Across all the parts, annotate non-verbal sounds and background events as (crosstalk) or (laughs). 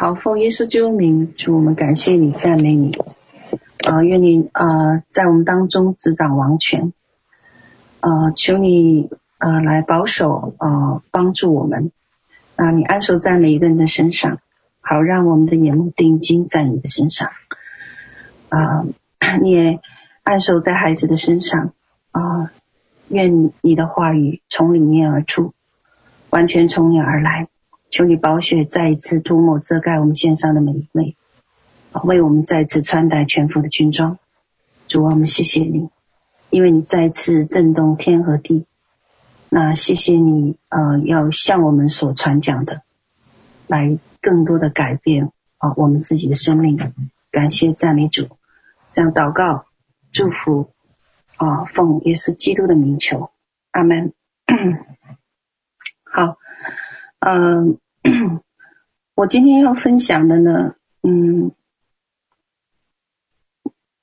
好，奉耶稣基督名，主我们感谢你，赞美你。啊、呃，愿你啊、呃，在我们当中执掌王权。啊、呃，求你啊、呃，来保守啊、呃，帮助我们。啊、你安守在每一个人的身上，好让我们的眼目定睛在你的身上。啊、你也安守在孩子的身上。啊、愿你的话语从里面而出，完全从你而来。求你宝血再一次涂抹遮盖我们线上的每一位。为我们再次穿戴全副的军装，主啊，我们谢谢你，因为你再次震动天和地。那谢谢你，呃，要向我们所传讲的，来更多的改变啊、我们自己的生命。感谢赞美主，这样祷告祝福啊、呃，奉耶稣基督的名求，阿门。(coughs) 好，嗯、(clears throat) 我今天要分享的呢，嗯。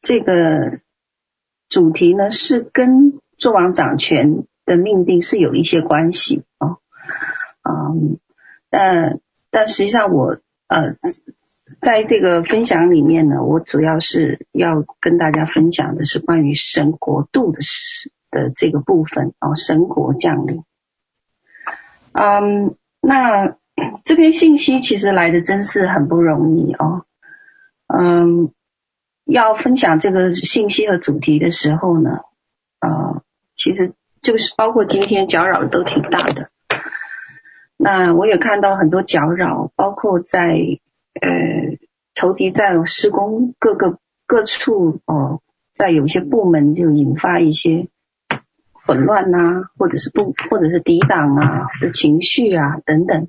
这个主题呢，是跟纣王掌权的命定是有一些关系啊，嗯，但但实际上我呃，在这个分享里面呢，我主要是要跟大家分享的是关于神国度的事的这个部分啊，神国降临。嗯，那这篇信息其实来的真是很不容易哦，嗯。要分享这个信息和主题的时候呢，呃，其实就是包括今天搅扰都挺大的。那我也看到很多搅扰，包括在呃仇敌在施工各个各处哦、在有些部门就引发一些混乱呐、或者是不或者是抵挡啊的情绪啊等等。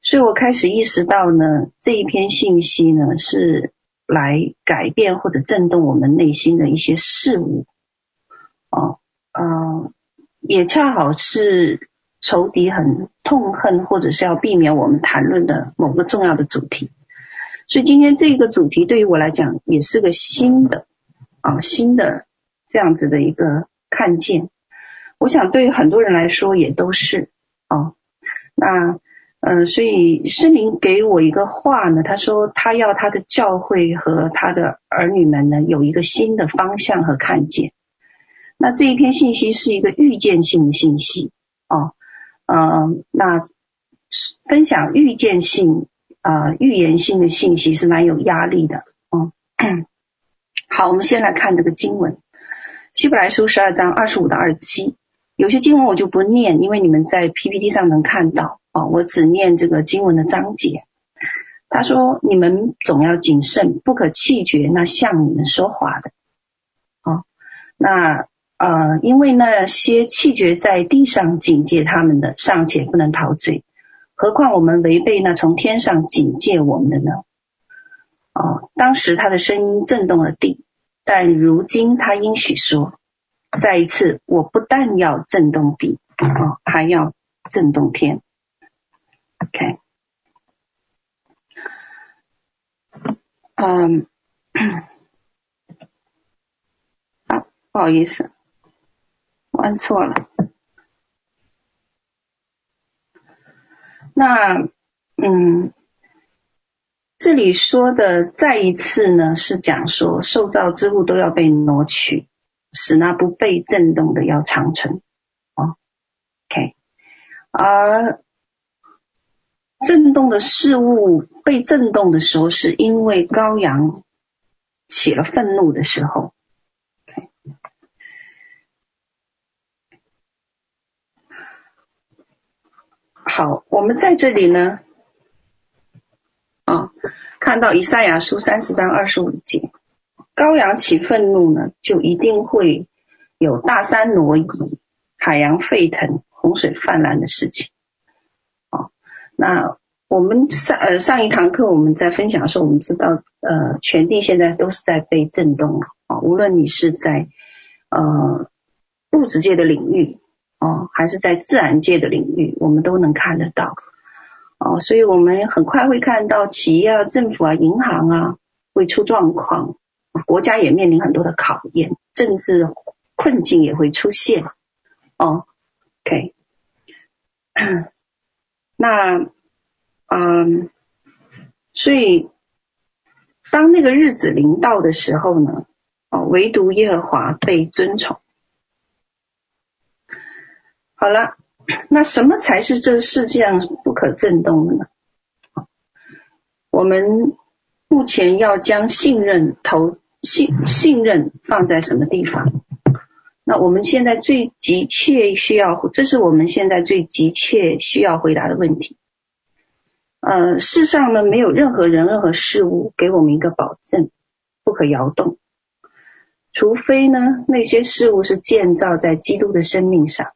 所以我开始意识到呢，这一篇信息呢是。来改变或者震动我们内心的一些事物，哦，呃，也恰好是仇敌很痛恨或者是要避免我们谈论的某个重要的主题，所以今天这个主题对于我来讲也是个新的啊，新的这样子的一个看见，我想对于很多人来说也都是哦，那。嗯，所以圣灵给我一个话呢，他说他要他的教会和他的儿女们呢有一个新的方向和看见。那这一篇信息是一个预见性的信息哦，嗯，那分享预见性啊、预言性的信息是蛮有压力的，嗯。(coughs) 好，我们先来看这个经文，希伯来书十二章二十五到二十七，有些经文我就不念，因为你们在 PPT 上能看到。哦，我只念这个经文的章节。他说：“你们总要谨慎，不可气绝那向你们说话的。”哦，那呃，因为那些气绝在地上警戒他们的，尚且不能逃罪，何况我们违背那从天上警戒我们的呢？哦，当时他的声音震动了地，但如今他应许说：“再一次，我不但要震动地，哦，还要震动天。” OK，嗯，(coughs) 啊，不好意思，我按错了。那，嗯，这里说的再一次呢，是讲说受造之物都要被挪去，使那不被震动的要长存。哦，OK，而。震动的事物被震动的时候，是因为羔羊起了愤怒的时候。好，我们在这里呢，看到以赛亚书三十章二十五节，羔羊起愤怒呢，就一定会有大山挪移、海洋沸腾、洪水泛滥的事情。啊那我们上呃上一堂课我们在分享的时候，我们知道呃全地现在都是在被震动了啊，无论你是在呃物质界的领域哦，还是在自然界的领域，我们都能看得到哦，所以我们很快会看到企业啊、政府啊、银行啊会出状况，国家也面临很多的考验，政治困境也会出现哦。OK。那，嗯，所以当那个日子临到的时候呢，哦，唯独耶和华被尊崇。好了，那什么才是这世界上不可震动的呢？我们目前要将信任投信信任放在什么地方？那我们现在最急切需要，这是我们现在最急切需要回答的问题。呃，世上呢，没有任何人、任何事物给我们一个保证，不可摇动，除非呢，那些事物是建造在基督的生命上。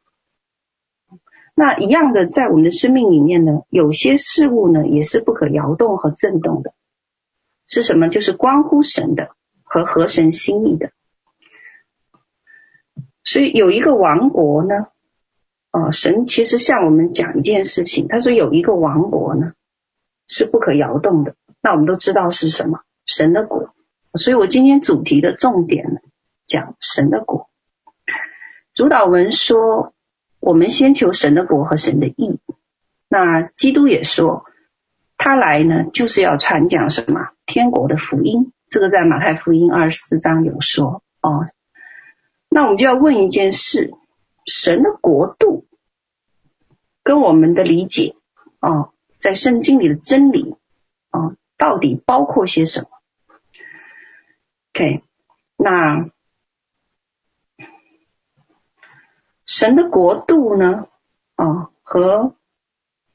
那一样的，在我们的生命里面呢，有些事物呢，也是不可摇动和震动的。是什么？就是关乎神的和合神心意的。所以有一个王国呢，呃，神其实向我们讲一件事情，他说有一个王国呢是不可摇动的。那我们都知道是什么？神的国。所以我今天主题的重点呢，讲神的国。主祷文说，我们先求神的国和神的义。那基督也说，他来呢就是要传讲什么？天国的福音。这个在马太福音二十四章有说哦。那我们就要问一件事：神的国度跟我们的理解哦，在圣经里的真理啊，到底包括些什么？OK，那神的国度呢？啊，和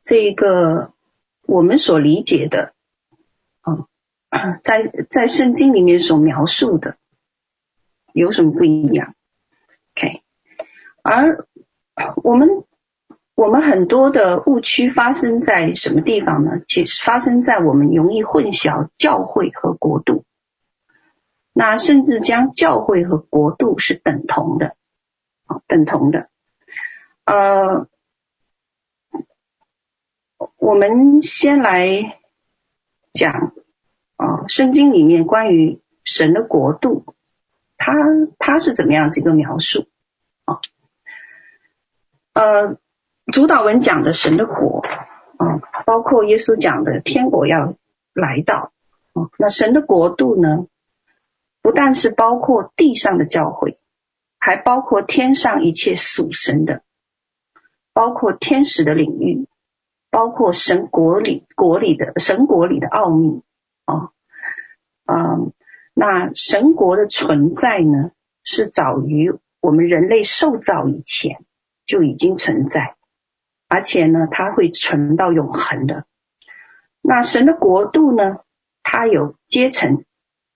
这个我们所理解的啊，在在圣经里面所描述的有什么不一样？OK，而我们我们很多的误区发生在什么地方呢？其实发生在我们容易混淆教会和国度，那甚至将教会和国度是等同的，等同的。呃，我们先来讲啊，圣经里面关于神的国度。他他是怎么样子一个描述啊？呃，主祷文讲的神的国啊，包括耶稣讲的天国要来到啊。那神的国度呢，不但是包括地上的教会，还包括天上一切属神的，包括天使的领域，包括神国里国里的神国里的奥秘啊，嗯。那神国的存在呢，是早于我们人类受造以前就已经存在，而且呢，它会存到永恒的。那神的国度呢，它有阶层、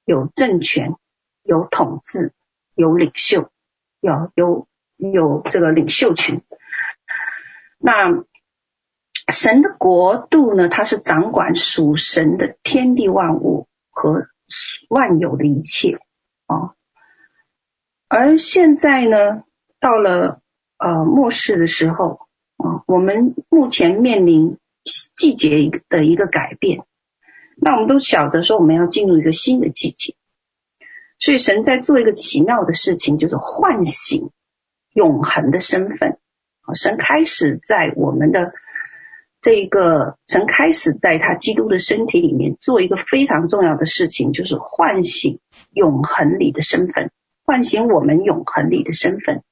有政权、有统治、有领袖，有有有这个领袖群。那神的国度呢，它是掌管属神的天地万物和。万有的一切啊，而现在呢，到了呃末世的时候啊，我们目前面临季节的一个改变，那我们都晓得说我们要进入一个新的季节，所以神在做一个奇妙的事情，就是唤醒永恒的身份啊，神开始在我们的。这个神开始在他基督的身体里面做一个非常重要的事情，就是唤醒永恒里的身份，唤醒我们永恒里的身份。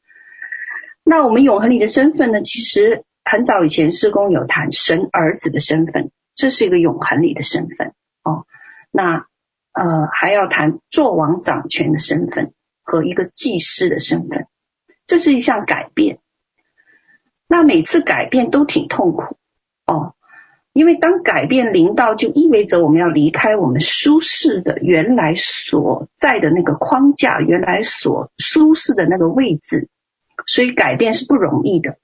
那我们永恒里的身份呢？其实很早以前事工有谈神儿子的身份，这是一个永恒里的身份哦。那呃还要谈作王掌权的身份和一个祭司的身份，这是一项改变。那每次改变都挺痛苦。哦，因为当改变临到，就意味着我们要离开我们舒适的原来所在的那个框架，原来所舒适的那个位置，所以改变是不容易的。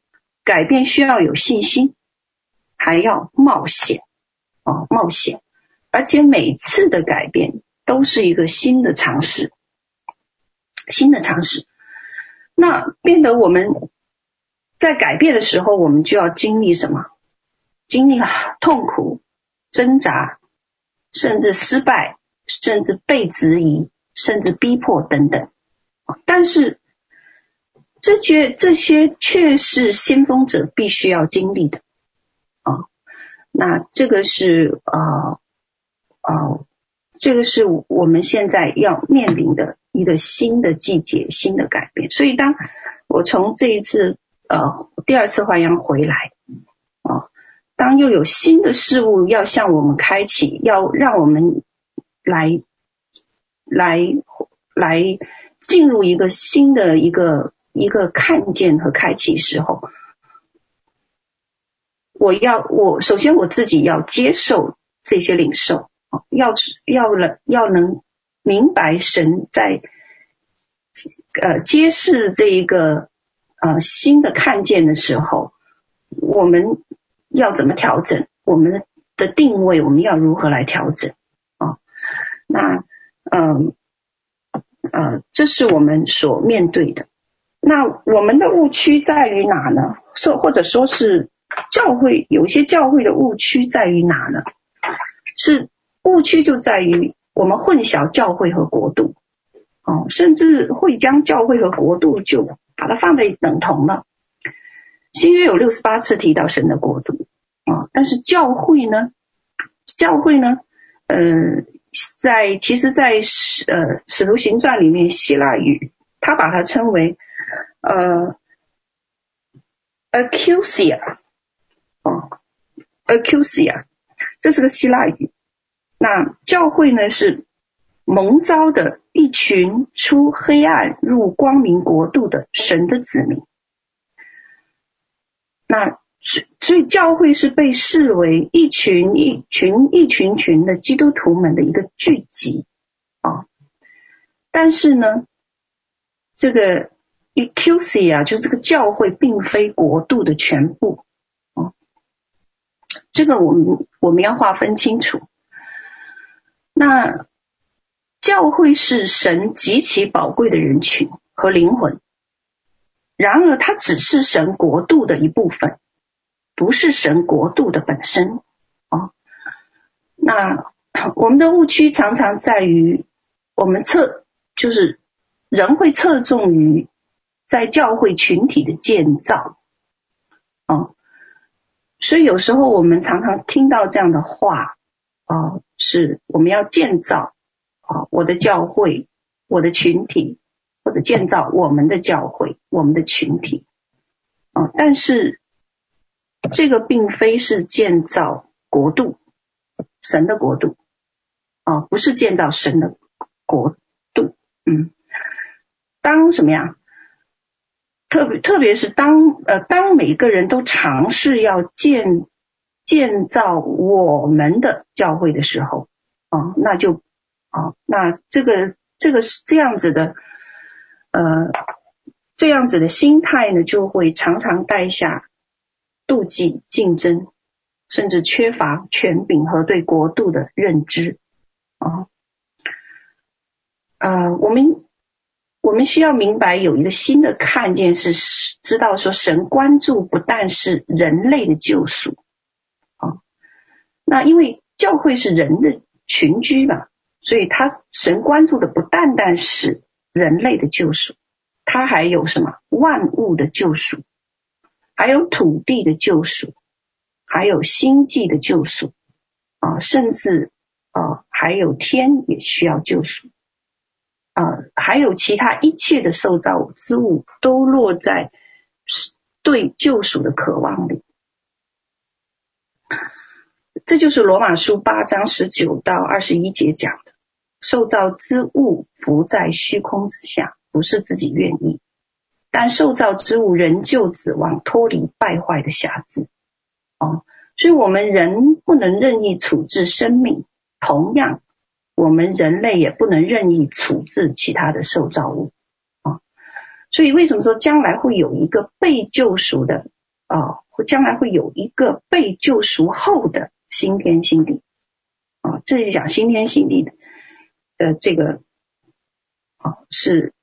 改变需要有信心，还要冒险，哦，冒险，而且每次的改变都是一个新的尝试，新的尝试。那变得我们在改变的时候，我们就要经历什么？经历了痛苦、挣扎，甚至失败，甚至被质疑，甚至逼迫等等。但是这些这些却是先锋者必须要经历的啊。那这个是呃哦，这个是我们现在要面临的一个新的季节、新的改变。所以，当我从这一次呃第二次还阳回来啊、当又有新的事物要向我们开启，要让我们来来来进入一个新的一个一个看见和开启时候，我要我首先我自己要接受这些领受。要要能要能明白神在呃揭示这一个呃新的看见的时候，我们要怎么调整我们的定位？我们要如何来调整啊？那嗯呃，呃，这是我们所面对的。那我们的误区在于哪呢？说或者说是教会有一些教会的误区在于哪呢？是。误区就在于我们混淆教会和国度，哦，甚至会将教会和国度就把它放在等同了。新约有六十八次提到神的国度，啊，但是教会呢？教会呢？呃，在其实在，呃使徒行传里面，希腊语他把它称为呃 Exousia 啊 Exousia 这是个希腊语。那教会呢，是蒙召的一群出黑暗入光明国度的神的子民。那所所以教会是被视为一群一群一群群的基督徒们的一个聚集啊。但是呢，这个 e c u s i 啊就这个教会并非国度的全部啊。这个我们我们要划分清楚。那教会是神极其宝贵的人群和灵魂，然而它只是神国度的一部分，不是神国度的本身啊。那我们的误区常常在于，我们侧就是人会侧重于在教会群体的建造啊，所以有时候我们常常听到这样的话。啊，是我们要建造啊，我的教会，我的群体，或者建造我们的教会，我们的群体啊。但是这个并非是建造国度，神的国度啊，不是建造神的国度。嗯，当什么呀？特别特别是当呃，当每个人都尝试要建。建造我们的教会的时候，啊，那就啊，那这个这个是这样子的，呃，这样子的心态呢，就会常常带下妒忌、竞争，甚至缺乏权柄和对国度的认知，啊，呃，我们我们需要明白有一个新的看见，是知道说神关注不但是人类的救赎。那因为教会是人的群居嘛，所以他神关注的不单单是人类的救赎，他还有什么万物的救赎，还有土地的救赎，还有星际的救赎啊，甚至啊还有天也需要救赎啊，还有其他一切的受造之物都落在对救赎的渴望里。这就是罗马书八章十九到二十一节讲的：受造之物浮在虚空之下，不是自己愿意，但受造之物仍旧指望脱离败坏的瑕疵。哦，所以我们人不能任意处置生命，同样，我们人类也不能任意处置其他的受造物。啊，所以为什么说将来会有一个被救赎的啊？将来会有一个被救赎后的。新天新地啊，这里讲新天新地的的这个啊是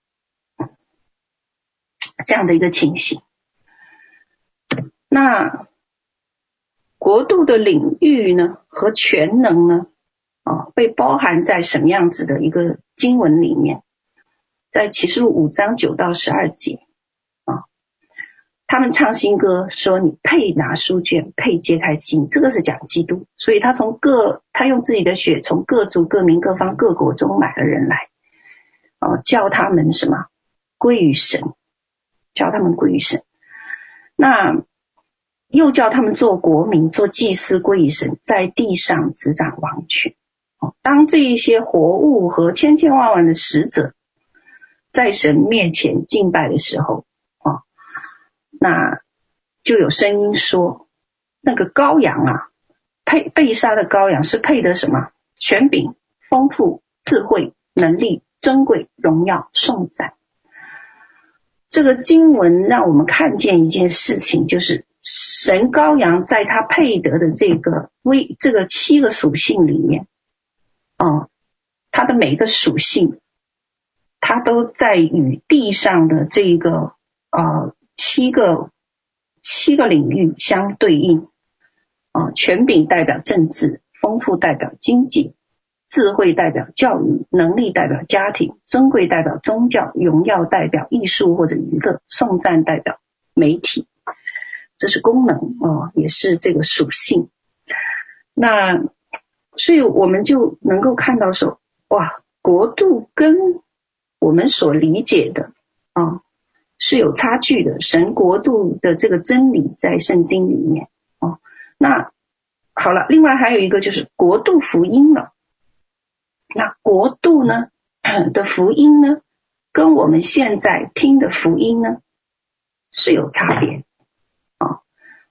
这样的一个情形。那国度的领域呢和权能呢啊被包含在什么样子的一个经文里面？在启示录五章九到十二节，他们唱新歌说：“你配拿书卷，配揭开经。”这个是讲基督，所以他从各他用自己的血从各族、各民、各方、各国中买了人来，哦，叫他们什么归于神，叫他们归于神。那又叫他们做国民，做祭司归于神，在地上执掌王权。哦，当这一些活物和千千万万的使者在神面前敬拜的时候，那就有声音说，那个羔羊啊，配被杀的羔羊是配得什么？权柄、丰富、智慧、能力、尊贵、荣耀、颂赞。这个经文让我们看见一件事情，就是神羔羊在他配得的这个微这个七个属性里面。哦，它的每个属性，它都在与地上的这个呃七个七个领域相对应。啊、权柄代表政治，丰富代表经济，智慧代表教育，能力代表家庭，尊贵代表宗教，荣耀代表艺术或者娱乐，颂赞代表媒体。这是功能哦、呃，也是这个属性。那。所以我们就能够看到说，哇，国度跟我们所理解的啊是有差距的。神国度的这个真理在圣经里面哦。那好了，另外还有一个就是国度福音了。那国度呢的福音呢，跟我们现在听的福音呢是有差别啊。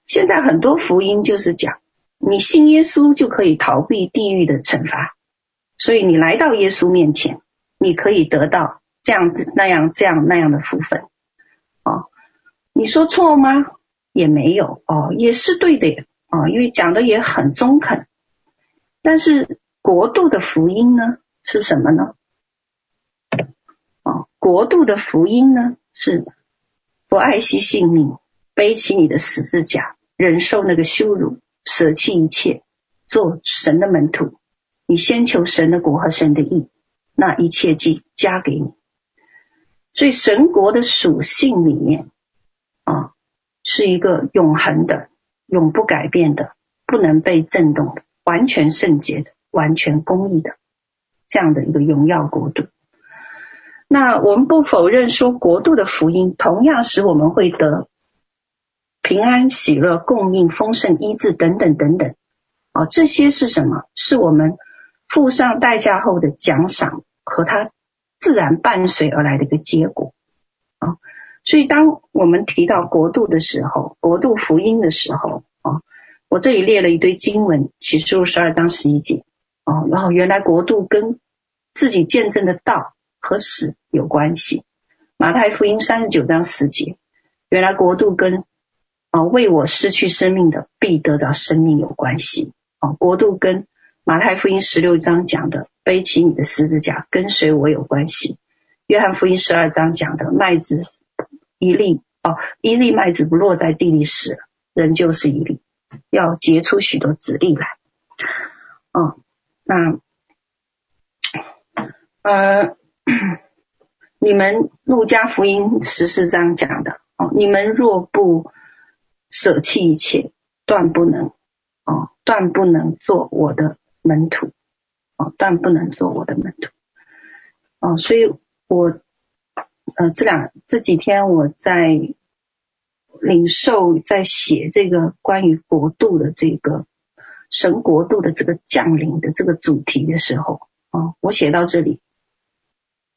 现在很多福音就是讲。你信耶稣就可以逃避地狱的惩罚，所以你来到耶稣面前，你可以得到这样子、那样、这样、那样的福分。你说错吗？也没有哦，也是对的呀。哦，因为讲的也很中肯。但是国度的福音呢，是什么呢？哦，国度的福音呢，是不爱惜性命，背起你的十字架，忍受那个羞辱。舍弃一切，做神的门徒。你先求神的国和神的义，那一切即加给你。所以神国的属性里面，是一个永恒的、永不改变的、不能被震动的、完全圣洁的、完全公义的这样的一个荣耀国度。那我们不否认说，国度的福音同样使我们会得。平安、喜乐、供应、丰盛、医治等等等等，哦，这些是什么？是我们付上代价后的奖赏和它自然伴随而来的一个结果啊。所以，当我们提到国度的时候，国度福音的时候啊，我这里列了一堆经文，启示录十二章十一节哦，然后原来国度跟自己见证的道和死有关系。马太福音三十九章十节，原来国度跟啊，为我失去生命的必得到生命有关系。啊，国度跟马太福音十六章讲的背起你的十字架跟随我有关系。约翰福音十二章讲的麦子一粒哦，一粒麦子不落在地里死，仍旧是一粒，要结出许多子粒来。哦，那呃，你们路加福音十四章讲的哦，你们若不舍弃一切，断不能，哦，断不能做我的门徒，哦，断不能做我的门徒，哦，所以我，呃，这两这几天我在领受，在写这个关于国度的这个神国度的这个降临的这个主题的时候，哦，我写到这里，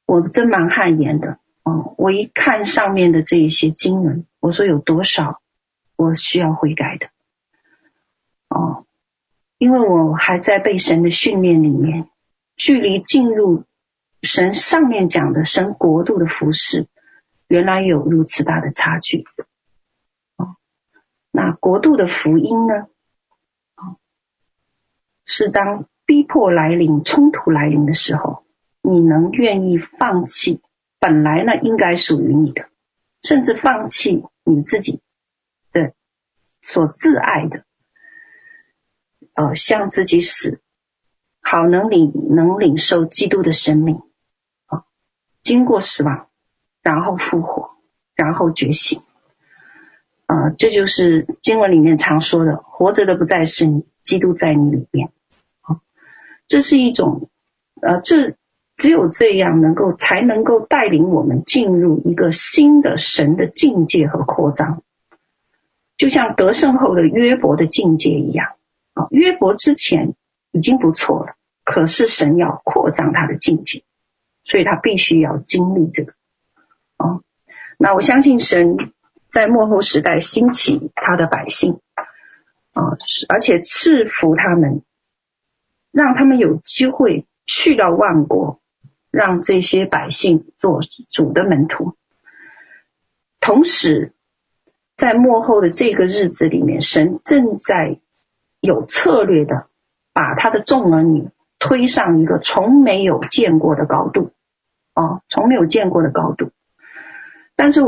我真蛮汗颜的，哦，我一看上面的这一些经文，我说有多少。我需要悔改的，哦，因为我还在被神的训练里面，距离进入神上面讲的神国度的服饰，原来有如此大的差距。哦，那国度的福音呢？哦，是当逼迫来临、冲突来临的时候，你能愿意放弃本来呢应该属于你的，甚至放弃你自己。的所自爱的，呃，向自己死，好能领能领受基督的生命，经过死亡，然后复活，然后觉醒，啊、这就是经文里面常说的：活着的不再是你，基督在你里面。啊，这是一种，呃，这只有这样能够才能够带领我们进入一个新的神的境界和扩张，就像得胜后的约伯的境界一样。啊，约伯之前已经不错了，可是神要扩张他的境界，所以他必须要经历这个。啊，那我相信神在末后时代兴起他的百姓，啊，而且赐福他们，让他们有机会去到万国，让这些百姓做主的门徒。同时，在末后的这个日子里面，神正在。有策略的把他的众儿女推上一个从没有见过的高度，啊，从没有见过的高度。但是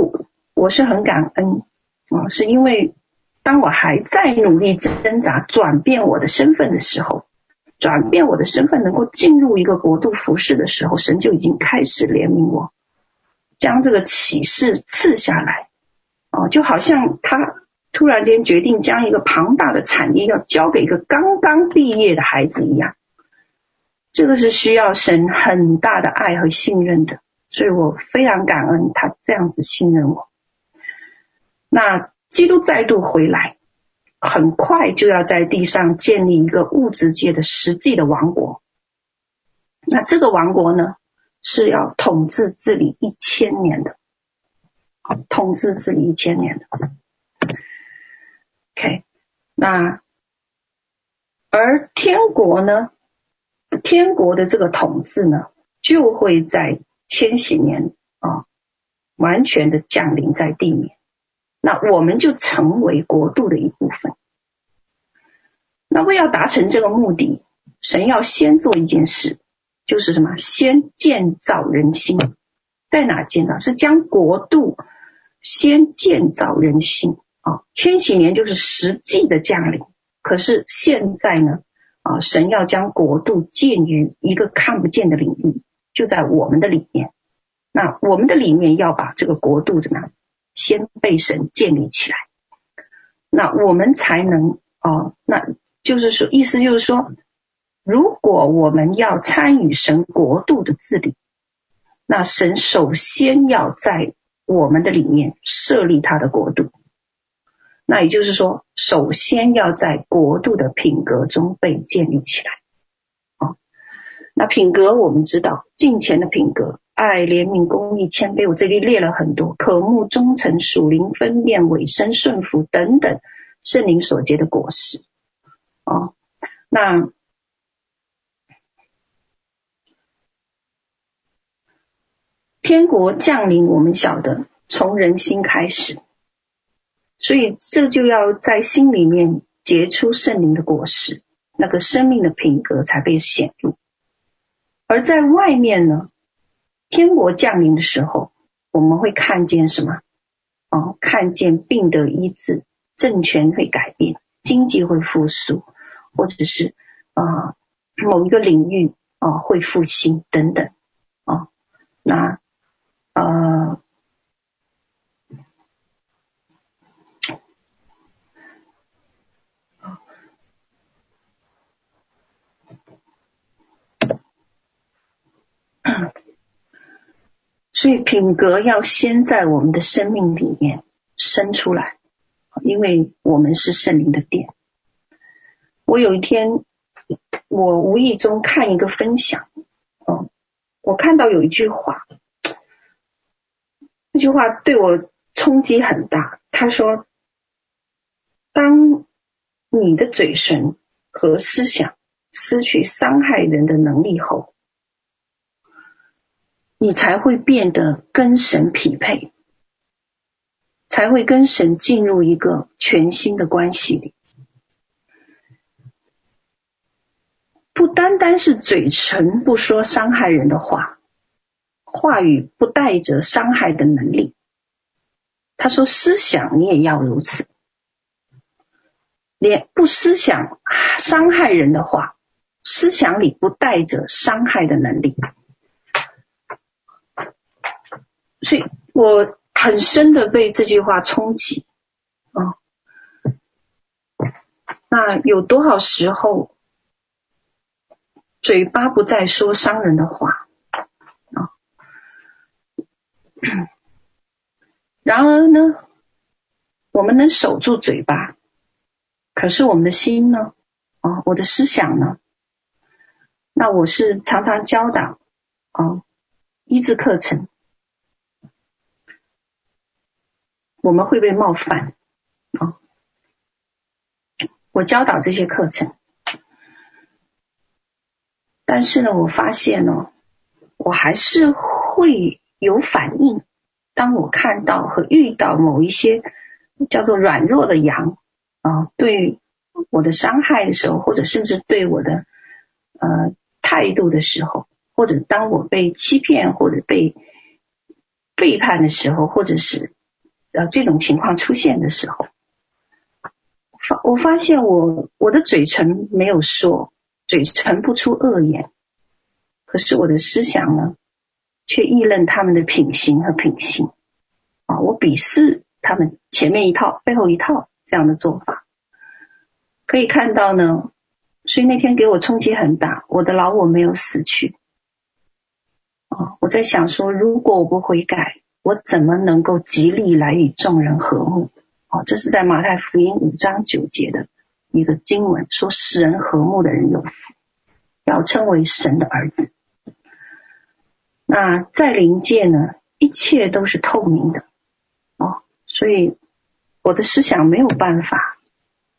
我是很感恩啊，是因为当我还在努力挣扎转变我的身份的时候，转变我的身份能够进入一个国度服侍的时候，神就已经开始怜悯我，将这个启示赐下来，啊，就好像他。突然间决定将一个庞大的产业要交给一个刚刚毕业的孩子一样，这个是需要神很大的爱和信任的，所以我非常感恩他这样子信任我。那基督再度回来，很快就要在地上建立一个物质界的实际的王国。那这个王国呢，是要统治治理一千年的，统治治理一千年的。OK，那而天国呢？天国的这个统治呢，就会在千禧年啊，完全的降临在地面。那我们就成为国度的一部分。那为要达成这个目的，神要先做一件事，就是什么？先建造人心。在哪建造？是将国度先建造人心。啊，千禧年就是实际的降临。可是现在呢，啊，神要将国度建于一个看不见的领域，就在我们的里面。那我们的里面要把这个国度怎么样？先被神建立起来，那我们才能啊，那就是说，意思就是说，如果我们要参与神国度的治理，那神首先要在我们的里面设立他的国度。那也就是说，首先要在国度的品格中被建立起来。啊，那品格我们知道，敬虔的品格，爱、怜悯、公义、谦卑，我这里列了很多，渴慕、忠诚、属灵、分辨、委身、顺服等等，圣灵所结的果实。啊，那天国降临，我们晓得从人心开始。所以，这就要在心里面结出圣灵的果实，那个生命的品格才被显露。而在外面呢，天国降临的时候，我们会看见什么？哦，看见病得医治，政权会改变，经济会复苏，或者是啊、某一个领域啊、会复兴等等啊、那呃。所以品格要先在我们的生命里面生出来，因为我们是圣灵的殿。我有一天，我无意中看一个分享，哦，我看到有一句话，这句话对我冲击很大。他说：“当你的嘴唇和思想失去伤害人的能力后。”你才会变得跟神匹配，才会跟神进入一个全新的关系里。不单单是嘴唇不说伤害人的话，话语不带着伤害的能力。他说思想你也要如此，连不思想伤害人的话，思想里不带着伤害的能力。所以我很深的被这句话冲击，啊。那有多少时候，嘴巴不再说伤人的话啊？(clears throat) 然而呢，我们能守住嘴巴，可是我们的心呢？啊，我的思想呢？那我是常常教导啊，医治课程，我们会被冒犯啊。我教导这些课程，但是呢，我发现呢，我还是会有反应。当我看到和遇到某一些叫做软弱的羊啊，对我的伤害的时候，或者甚至对我的呃态度的时候，或者当我被欺骗或者被背叛的时候，或者是呃这种情况出现的时候。发我发现我我的嘴唇没有说，嘴唇不出恶言，可是我的思想呢，却议论他们的品行和品性啊，我鄙视他们前面一套背后一套这样的做法，可以看到呢，所以那天给我冲击很大，我的老我没有死去啊，我在想说，如果我不悔改，我怎么能够极力来与众人和睦？哦，这是在马太福音五章九节的一个经文，说使人和睦的人有福，要称为神的儿子。那在灵界呢，一切都是透明的哦，所以我的思想没有办法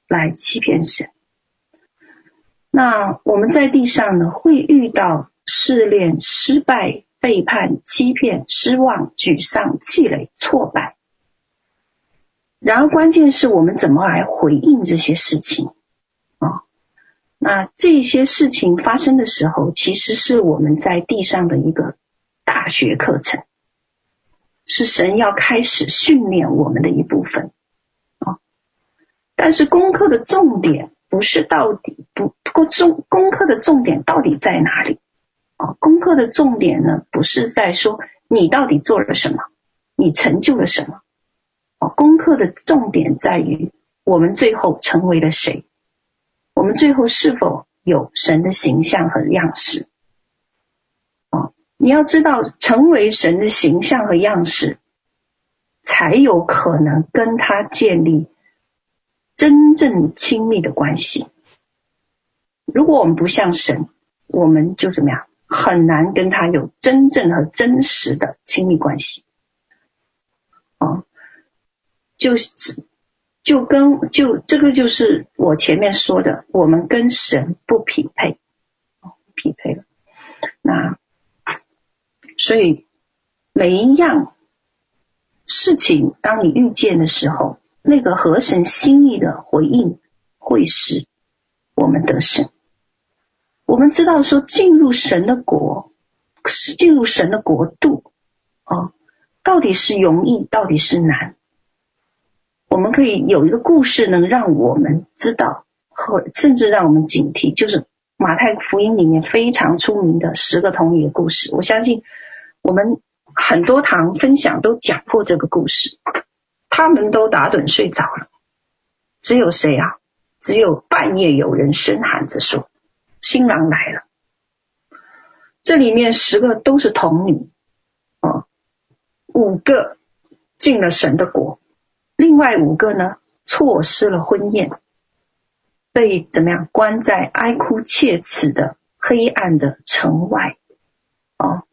来欺骗神。那我们在地上呢，会遇到试炼、失败、背叛、欺骗、失望、沮丧、气馁、挫败。然而，关键是我们怎么来回应这些事情啊？那这些事情发生的时候，其实是我们在地上的一个大学课程，是神要开始训练我们的一部分啊。但是功课的重点不是到底不过重功课的重点到底在哪里啊？功课的重点呢，不是在说你到底做了什么，你成就了什么。功课的重点在于我们最后成为了谁？我们最后是否有神的形象和样式？啊，你要知道，成为神的形象和样式，才有可能跟他建立真正亲密的关系。如果我们不像神，我们就怎么样？很难跟他有真正和真实的亲密关系。啊。就是，就跟就这个就是我前面说的，我们跟神不匹配，匹配了。那所以每一样事情，当你遇见的时候，那个合神心意的回应，会使我们得胜。我们知道说，进入神的国，是进入神的国度啊，到底是容易，到底是难？我们可以有一个故事，能让我们知道，和甚至让我们警惕，就是马太福音里面非常出名的十个童女的故事。我相信我们很多堂分享都讲过这个故事，他们都打盹睡着了，只有谁啊？只有半夜有人声喊着说：“新郎来了。”这里面十个都是童女，哦，五个进了神的国。另外五个呢，错失了婚宴，被怎么样关在哀哭切齿的黑暗的城外，哦，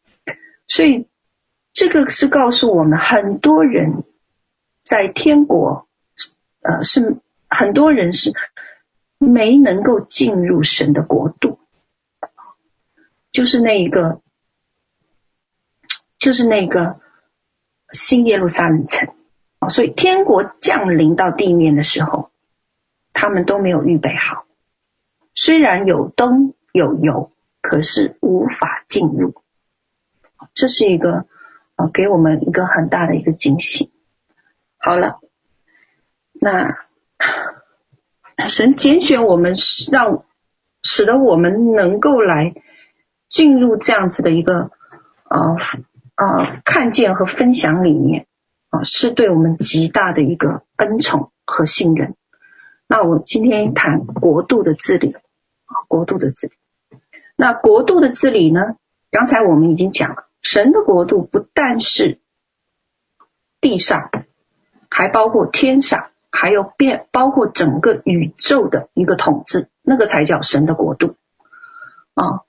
所以这个是告诉我们，很多人在天国，呃，是很多人是没能够进入神的国度，就是那一个，就是那个新耶路撒冷城。所以天国降临到地面的时候，他们都没有预备好。虽然有灯有油，可是无法进入。这是一个啊，给我们一个很大的一个惊喜。好了，那神拣选我们，让使得我们能够来进入这样子的一个呃呃看见和分享里面。啊，是对我们极大的一个恩宠和信任。那我今天谈国度的治理，国度的治理。那国度的治理呢？刚才我们已经讲了，神的国度不但是地上，还包括天上，还有变包括整个宇宙的一个统治，那个才叫神的国度啊。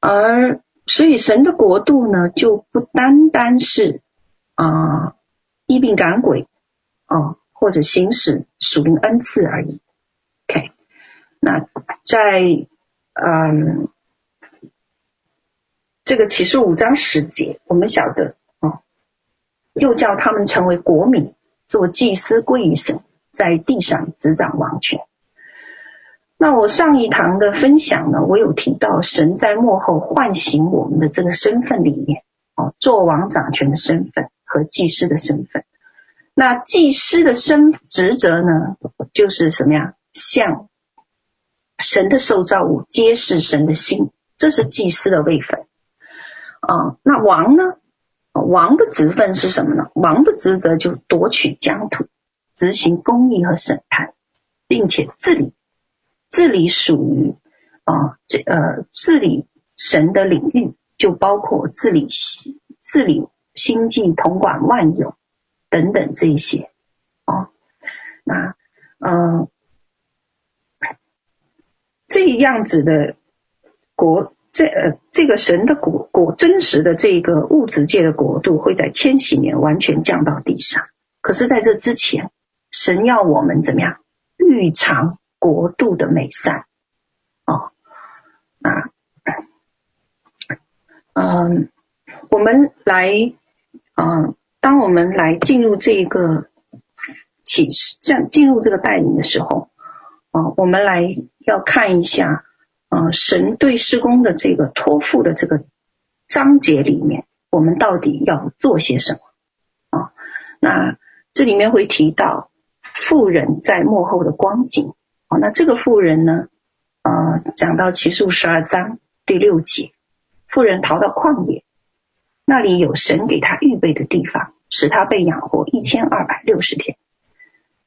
而所以神的国度呢，就不单单是啊医病赶鬼啊，或者行使属灵恩赐而已。OK，那在嗯。这个启示五章十节，我们晓得啊，又叫他们成为国民，做祭司归于神，在地上执掌王权。那我上一堂的分享呢，我有提到神在幕后唤醒我们的这个身份里面，哦，做王掌权的身份和祭司的身份。那祭司的身职责呢，就是什么呀？向神的受造物揭示神的心，这是祭司的位分。啊，那王呢？王的职分是什么呢？王的职责就夺取疆土，执行公义和审判，并且治理，治理属于啊这呃治理神的领域，就包括治理治理星际统管万有等等这一些啊。那嗯、呃，这样子的国。这呃，这个神的国国真实的这个物质界的国度会在千禧年完全降到地上。可是，在这之前，神要我们怎么样预尝国度的美善？哦，啊，嗯，我们来，嗯，当我们来进入这个启示，这样进入这个带领的时候，啊，我们来要看一下。啊，神对施工的这个托付的这个章节里面，我们到底要做些什么啊？那这里面会提到富人在幕后的光景啊。那这个富人呢，呃，讲到启示录十二章第六节，富人逃到旷野，那里有神给他预备的地方，使他被养活一千二百六十天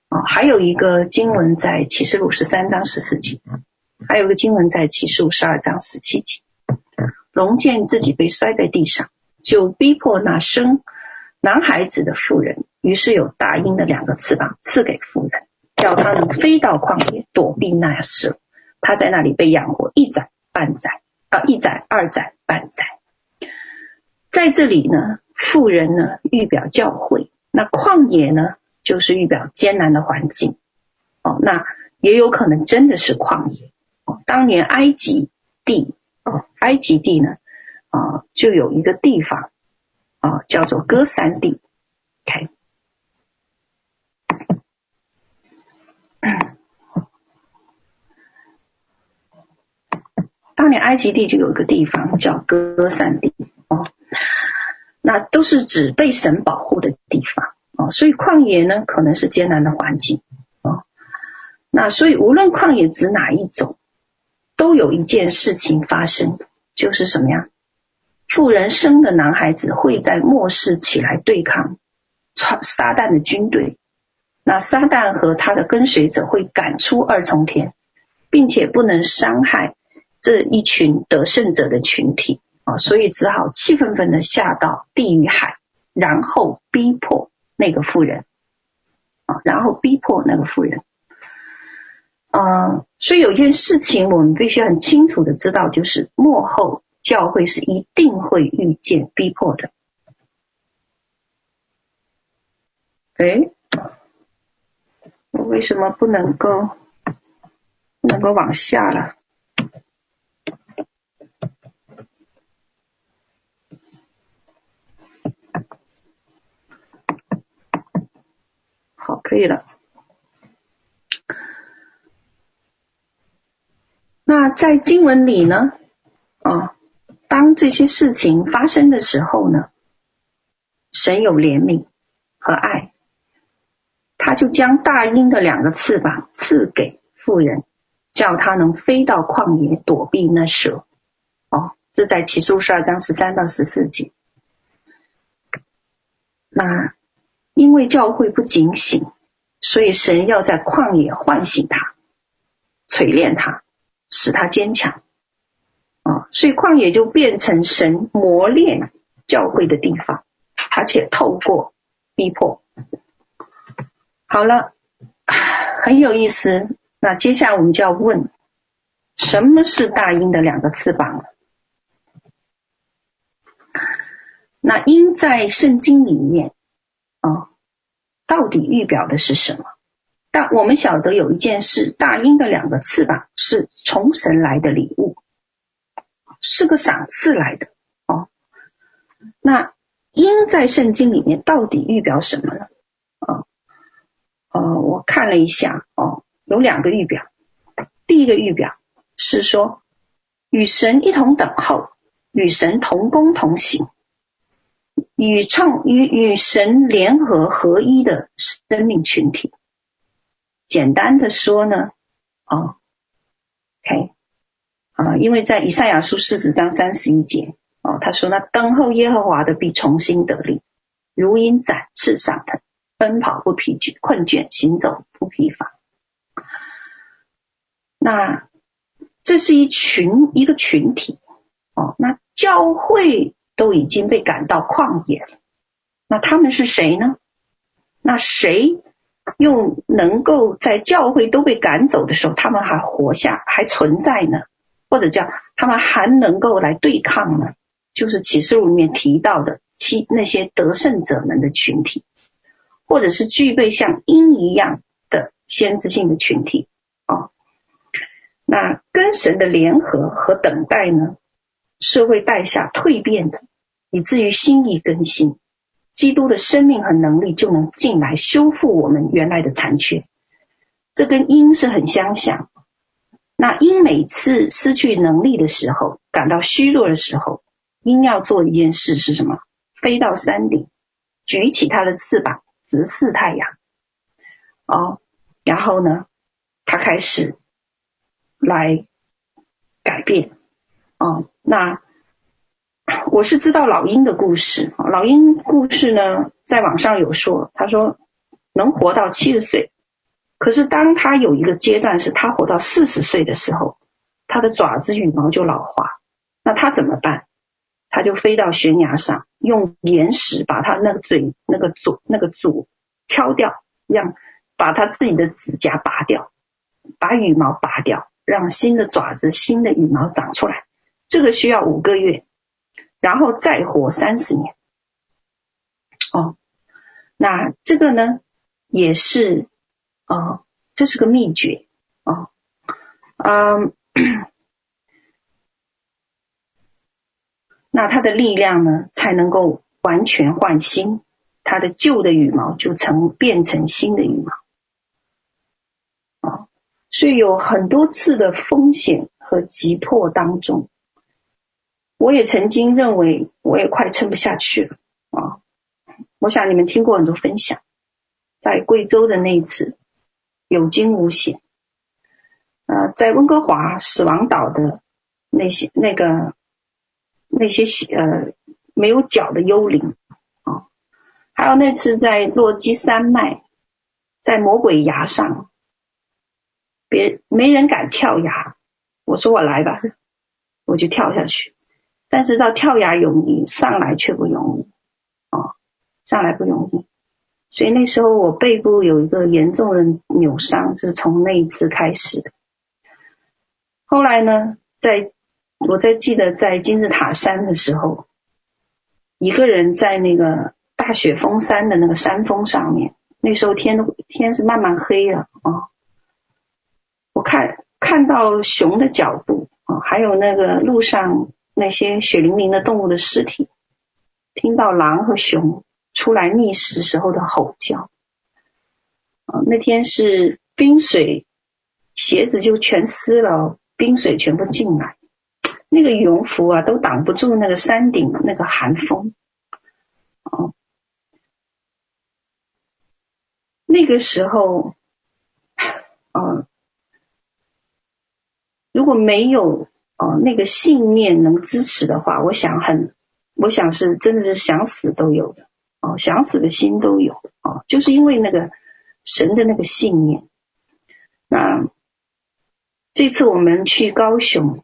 啊。还有一个经文在启示录十三章十四节。还有个经文在启示五十二章十七节，龙见自己被摔在地上，就逼迫那生男孩子的妇人，于是有大鹰的两个翅膀赐给妇人，叫他能飞到旷野躲避那蛇。他在那里被养活一载半载啊，一载二载半载。在这里呢，妇人呢预表教会，那旷野呢就是预表艰难的环境哦，那也有可能真的是旷野。当年埃及地，哦埃及地呢，啊，就有一个地方，啊，叫做歌山地。OK，当年埃及地就有一个地方叫歌山地，哦，那都是指被神保护的地方，哦，所以旷野呢，可能是艰难的环境，哦，那所以无论旷野指哪一种。都有一件事情发生，就是什么呀？富人生的男孩子会在末世起来对抗撒撒旦的军队，那撒旦和他的跟随者会赶出二重天，并且不能伤害这一群得胜者的群体啊，所以只好气愤愤的下到地狱海，然后逼迫那个富人啊，然后逼迫那个富人。嗯、所以有一件事情我们必须很清楚的知道，就是末后教会是一定会遇见逼迫的。诶，我为什么不能够不能够往下了？好，可以了。那在经文里呢，啊，当这些事情发生的时候呢，神有怜悯和爱，他就将大鹰的两个翅膀赐给妇人，叫他能飞到旷野躲避那蛇。哦，这在启示十二章十三到十四节。那因为教会不警醒，所以神要在旷野唤醒他，锤炼他，使他坚强。啊，所以旷野就变成神磨练教会的地方，而且透过逼迫。好了，很有意思。那接下来我们就要问，什么是大鹰的两个翅膀？那鹰在圣经里面啊，到底预表的是什么？但我们晓得有一件事，大鹰的两个翅膀是从神来的礼物。是个赏赐来的哦。那鹰在圣经里面到底预表什么呢？啊，呃，我看了一下哦，有两个预表。第一个预表是说与神一同等候，与神同工同行，与创与与神联合合一的生命群体。简单的说呢，哦，OK。啊，因为在以赛亚书四十章三十一节，哦，他说：“那等候耶和华的必重新得力，如鹰展翅上腾，奔跑不疲倦，困倦行走不疲乏。”那这是一群一个群体，哦，那教会都已经被赶到旷野了，那他们是谁呢？那谁又能够在教会都被赶走的时候，他们还活下还存在呢？或者叫他们还能够来对抗呢？就是启示录里面提到的其那些得胜者们的群体，或者是具备像鹰一样的先知性的群体啊。那跟神的联合和等待呢，是会带下蜕变的，以至于心意更新，基督的生命和能力就能进来修复我们原来的残缺。这跟鹰是很相像。那鹰每次失去能力的时候，感到虚弱的时候，鹰要做一件事是什么？飞到山顶，举起它的翅膀，直视太阳。哦，然后呢，它开始来改变。哦，那我是知道老鹰的故事。老鹰故事呢，在网上有说，他说能活到七十岁。可是，当他有一个阶段是他活到四十岁的时候，他的爪子羽毛就老化，那他怎么办？他就飞到悬崖上，用岩石把他那个嘴、那个左、那个足敲掉，让把他自己的指甲拔掉，把羽毛拔掉，让新的爪子、新的羽毛长出来。这个需要五个月，然后再活三十年。哦，那这个呢，也是。哦，这是个秘诀哦，嗯，那它的力量呢，才能够完全换新，它的旧的羽毛就成变成新的羽毛，哦，所以有很多次的风险和急迫当中，我也曾经认为我也快撑不下去了啊，我想你们听过很多分享，在贵州的那一次。有惊无险，呃，在温哥华死亡岛的那些那个那些呃没有脚的幽灵啊、还有那次在落基山脉，在魔鬼崖上，别没人敢跳崖，我说我来吧，我就跳下去，但是到跳崖容易，上来却不容易啊、上来不容易。所以那时候我背部有一个严重的扭伤，是从那一次开始的。后来呢，在我在记得在金字塔山的时候，一个人在那个大雪封山的那个山峰上面，那时候天都天是慢慢黑了啊。我看看到熊的脚步啊，还有那个路上那些血淋淋的动物的尸体，听到狼和熊。出来觅食时候的吼叫，啊，那天是冰水，鞋子就全湿了，冰水全部进来，那个羽绒服啊都挡不住那个山顶那个寒风，哦，那个时候，嗯，如果没有哦那个信念能支持的话，我想很，我想是真的是想死都有的。哦，想死的心都有哦，就是因为那个神的那个信念。那这次我们去高雄，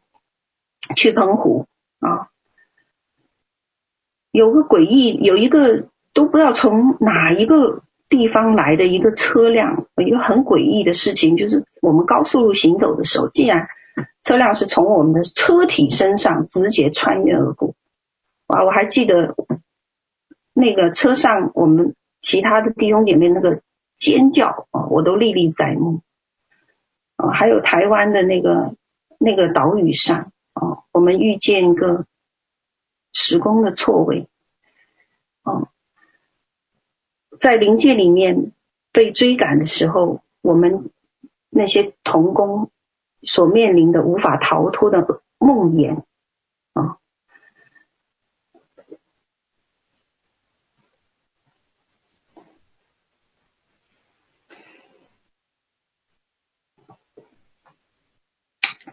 去澎湖啊，有个诡异，有一个都不知道从哪一个地方来的一个车辆，一个很诡异的事情，就是我们高速路行走的时候，竟然 (laughs) 车辆是从我们的车体身上直接穿越而过。啊，我还记得那个车上我们其他的弟兄姐妹那个尖叫啊，我都历历在目。啊，还有台湾的那个那个岛屿上啊，我们遇见一个时空的错位啊，在灵界里面被追赶的时候，我们那些童工所面临的无法逃脱的梦魇啊。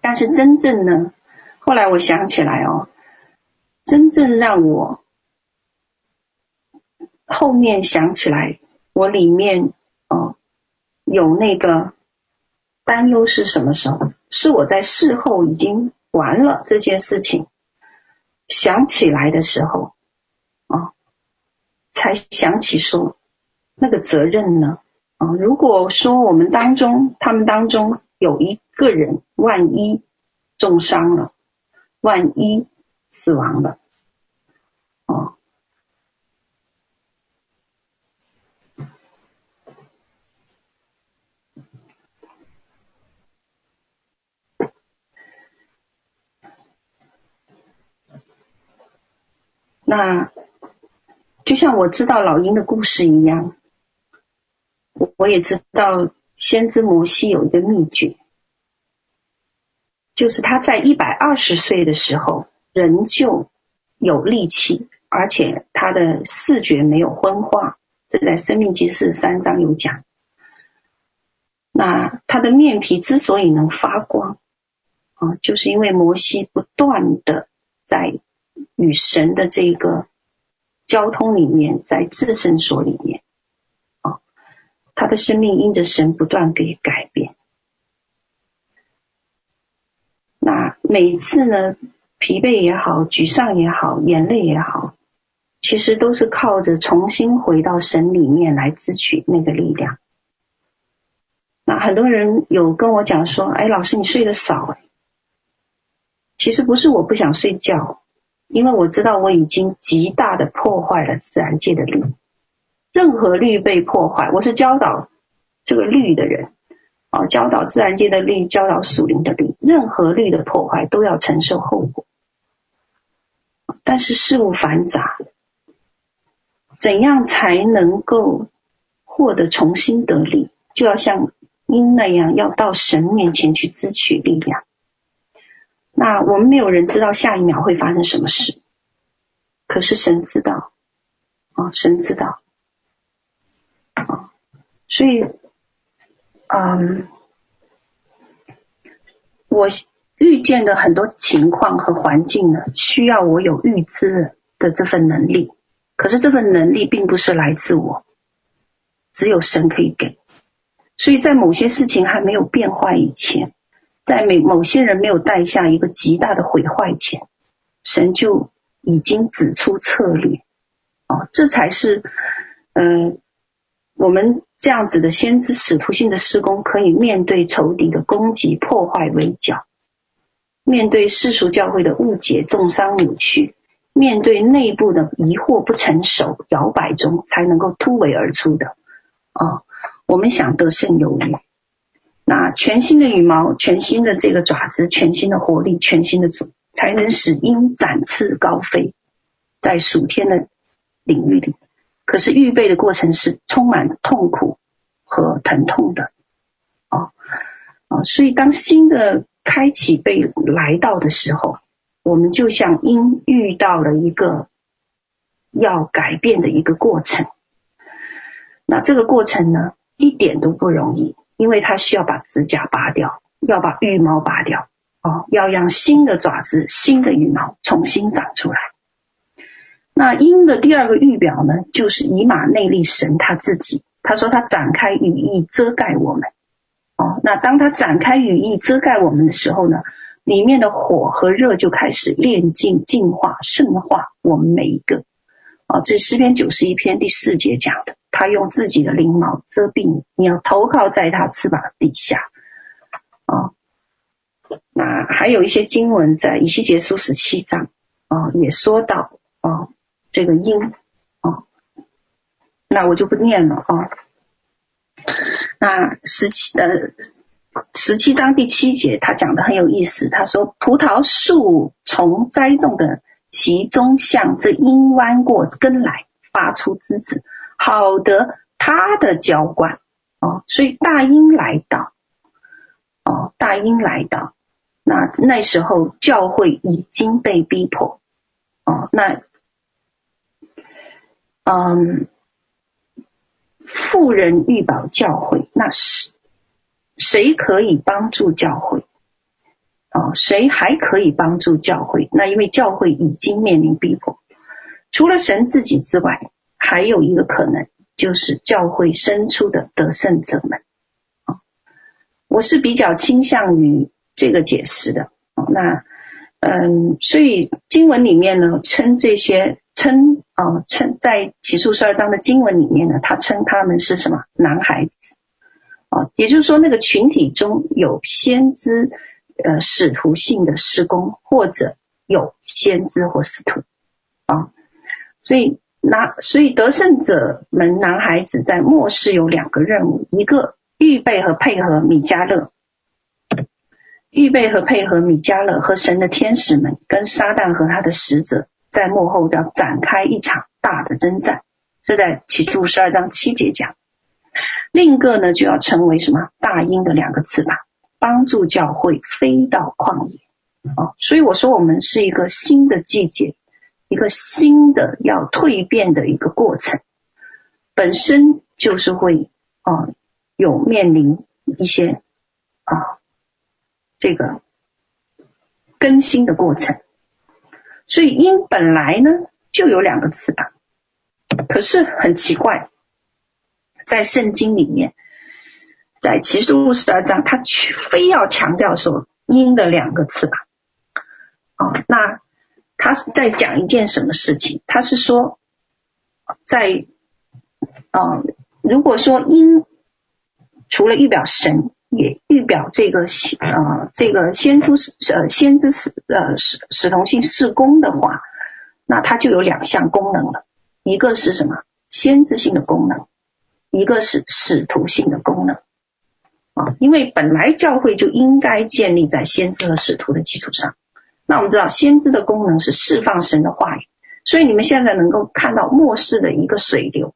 但是真正呢，后来我想起来哦，真正让我后面想起来，我里面哦有那个担忧是什么时候？是我在事后已经完了这件事情，想起来的时候，啊，才想起说那个责任呢？啊，如果说我们当中，他们当中。有一个人，万一重伤了，万一死亡了，啊，那就像我知道老鹰的故事一样，我我也知道。先知摩西有一个秘诀，就是他在一百二十岁的时候仍旧有力气，而且他的视觉没有昏花。这在《生命记》四十三章有讲。那他的面皮之所以能发光，啊，就是因为摩西不断的在与神的这个交通里面，在至圣所里面啊。他的生命因着神不断给改变。那每次呢，疲惫也好，沮丧也好，眼泪也好，其实都是靠着重新回到神里面来自取那个力量。那很多人有跟我讲说：“哎，老师你睡得少哎。”其实不是我不想睡觉，因为我知道我已经极大的破坏了自然界的律。任何律被破坏，我是教导这个律的人啊，教导自然界的律，教导属灵的律。任何律的破坏都要承受后果。但是事物繁杂，怎样才能够获得重新得力？就要像鹰那样，要到神面前去支取力量。那我们没有人知道下一秒会发生什么事，可是神知道啊，神知道啊。所以，嗯，我遇见的很多情况和环境呢，需要我有预知的这份能力。可是这份能力并不是来自我，只有神可以给。所以在某些事情还没有变化以前，在每某些人没有带下一个极大的毁坏前，神就已经指出策略。哦，这才是，嗯。我们这样子的先知使徒性的施工，可以面对仇敌的攻击、破坏、围剿；面对世俗教会的误解、重伤、扭曲；面对内部的疑惑不成熟、摇摆中，才能够突围而出的。啊、哦，我们想得胜有余。那全新的羽毛、全新的这个爪子、全新的活力、全新的，才能使鹰展翅高飞，在暑天的领域里。可是预备的过程是充满痛苦和疼痛的，啊啊！所以当新的开启被来到的时候，我们就像鹰遇到了一个要改变的一个过程。那这个过程呢，一点都不容易，因为它需要把指甲拔掉，要把羽毛拔掉，哦，要让新的爪子、新的羽毛重新长出来。那鹰的第二个预表呢，就是以马内利神他自己，他说他展开羽翼遮盖我们。哦，那当他展开羽翼遮盖我们的时候呢，里面的火和热就开始炼净、净化、圣化我们每一个。哦，这是诗篇九十一篇第四节讲的，他用自己的翎毛遮蔽你，你要投靠在他翅膀底下。哦，那还有一些经文在以西结书十七章，哦，也说到哦，这个鹰，哦，那我就不念了啊。那十七呃十七章第七节，他讲的很有意思。他说：“葡萄树从栽种的其中，向这鹰弯过根来，发出枝子，好得他的浇灌。”哦，所以大英来到，哦，大英来到，那那时候教会已经被逼迫，哦，那，嗯。富人欲保教会，那是谁可以帮助教会？哦，谁还可以帮助教会？那因为教会已经面临逼迫，除了神自己之外，还有一个可能，就是教会生出的得胜者们。哦，我是比较倾向于这个解释的。那嗯，所以经文里面呢，称这些。称啊，称在启示十二章的经文里面呢，他称他们是什么男孩子啊？也就是说，那个群体中有先知呃使徒性的施工，或者有先知或使徒啊。所以那所以得胜者们男孩子在末世有两个任务：一个预备和配合米迦勒，预备和配合米迦勒和神的天使们，跟撒旦和他的使者。在幕后要展开一场大的征战，这在启示录十二章七节讲。另一个呢，就要成为什么大鹰的两个翅膀，帮助教会飞到旷野。哦，所以我说我们是一个新的季节，一个新的要蜕变的一个过程，本身就是会啊有面临一些啊这个更新的过程。所以鹰本来呢就有两个翅膀，可是很奇怪，在圣经里面，在启示录十二章，他却非要强调说鹰的两个翅膀。哦，那他在讲一件什么事情？他是说，在啊、如果说因除了预表神。也预表这个呃这个先知呃先知使呃使使同性事工的话，那它就有两项功能了，一个是什么先知性的功能，一个是使徒性的功能啊，因为本来教会就应该建立在先知和使徒的基础上。那我们知道先知的功能是释放神的话语，所以你们现在能够看到末世的一个水流，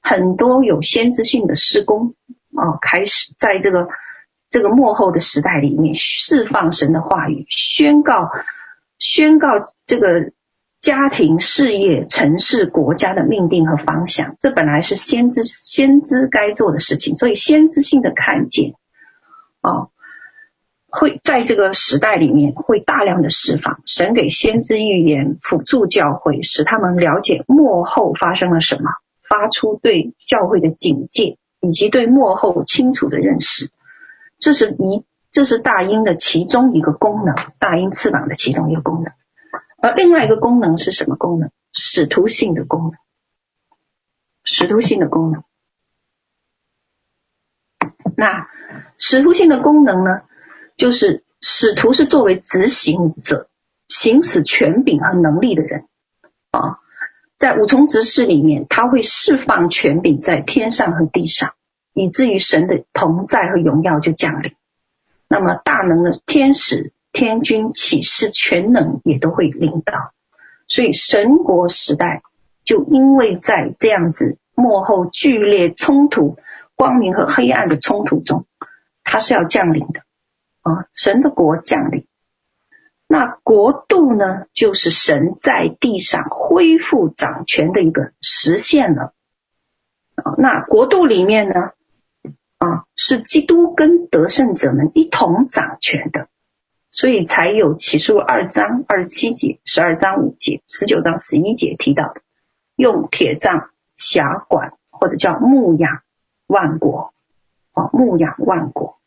很多有先知性的施工。哦，开始在这个这个末后的时代里面释放神的话语，宣告宣告这个家庭、事业、城市、国家的命定和方向。这本来是先知先知该做的事情，所以先知性的看见，哦，会在这个时代里面会大量的释放。神给先知预言，辅助教会，使他们了解幕后发生了什么，发出对教会的警戒。以及对幕后清楚的认识，这是一，这是大鹰的其中一个功能，大鹰翅膀的其中一个功能。而另外一个功能是什么功能？使徒性的功能，使徒性的功能。那使徒性的功能呢？就是使徒是作为执行者，行使权柄和能力的人啊。在五重职事里面，他会释放权柄在天上和地上，以至于神的同在和荣耀就降临。那么大能的天使、天君、启示、全能也都会领导。所以神国时代就因为在这样子幕后剧烈冲突、光明和黑暗的冲突中，它是要降临的啊！神的国降临。那国度呢，就是神在地上恢复掌权的一个实现了。啊那国度里面呢，啊，是基督跟得胜者们一同掌权的，所以才有启示二章二十七节、十二章五节、十九章十一节提到的，用铁杖辖管或者叫牧养万国，啊，牧养万国。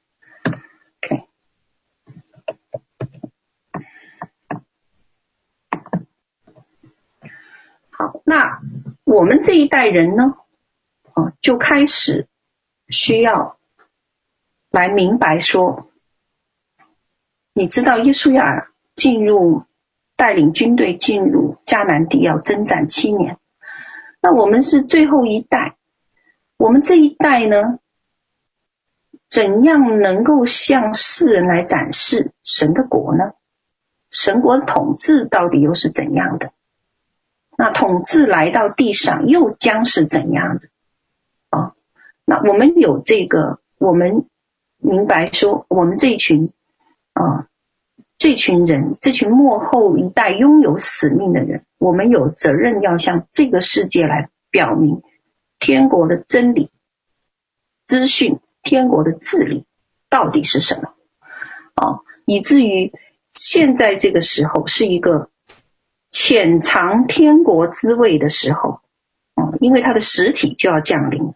好，那我们这一代人呢，啊，就开始需要来明白说，你知道，耶稣亚进入带领军队进入迦南地要征战七年，那我们是最后一代。我们这一代呢，怎样能够向世人来展示神的国呢？神国的统治到底又是怎样的？那统治来到地上又将是怎样的？啊，那我们有这个，我们明白说，我们这一群啊，这群人，这群末后一代拥有使命的人，我们有责任要向这个世界来表明。天国的真理、资讯，天国的治理到底是什么？啊，以至于现在这个时候是一个潜藏天国滋味的时候，啊，因为它的实体就要降临。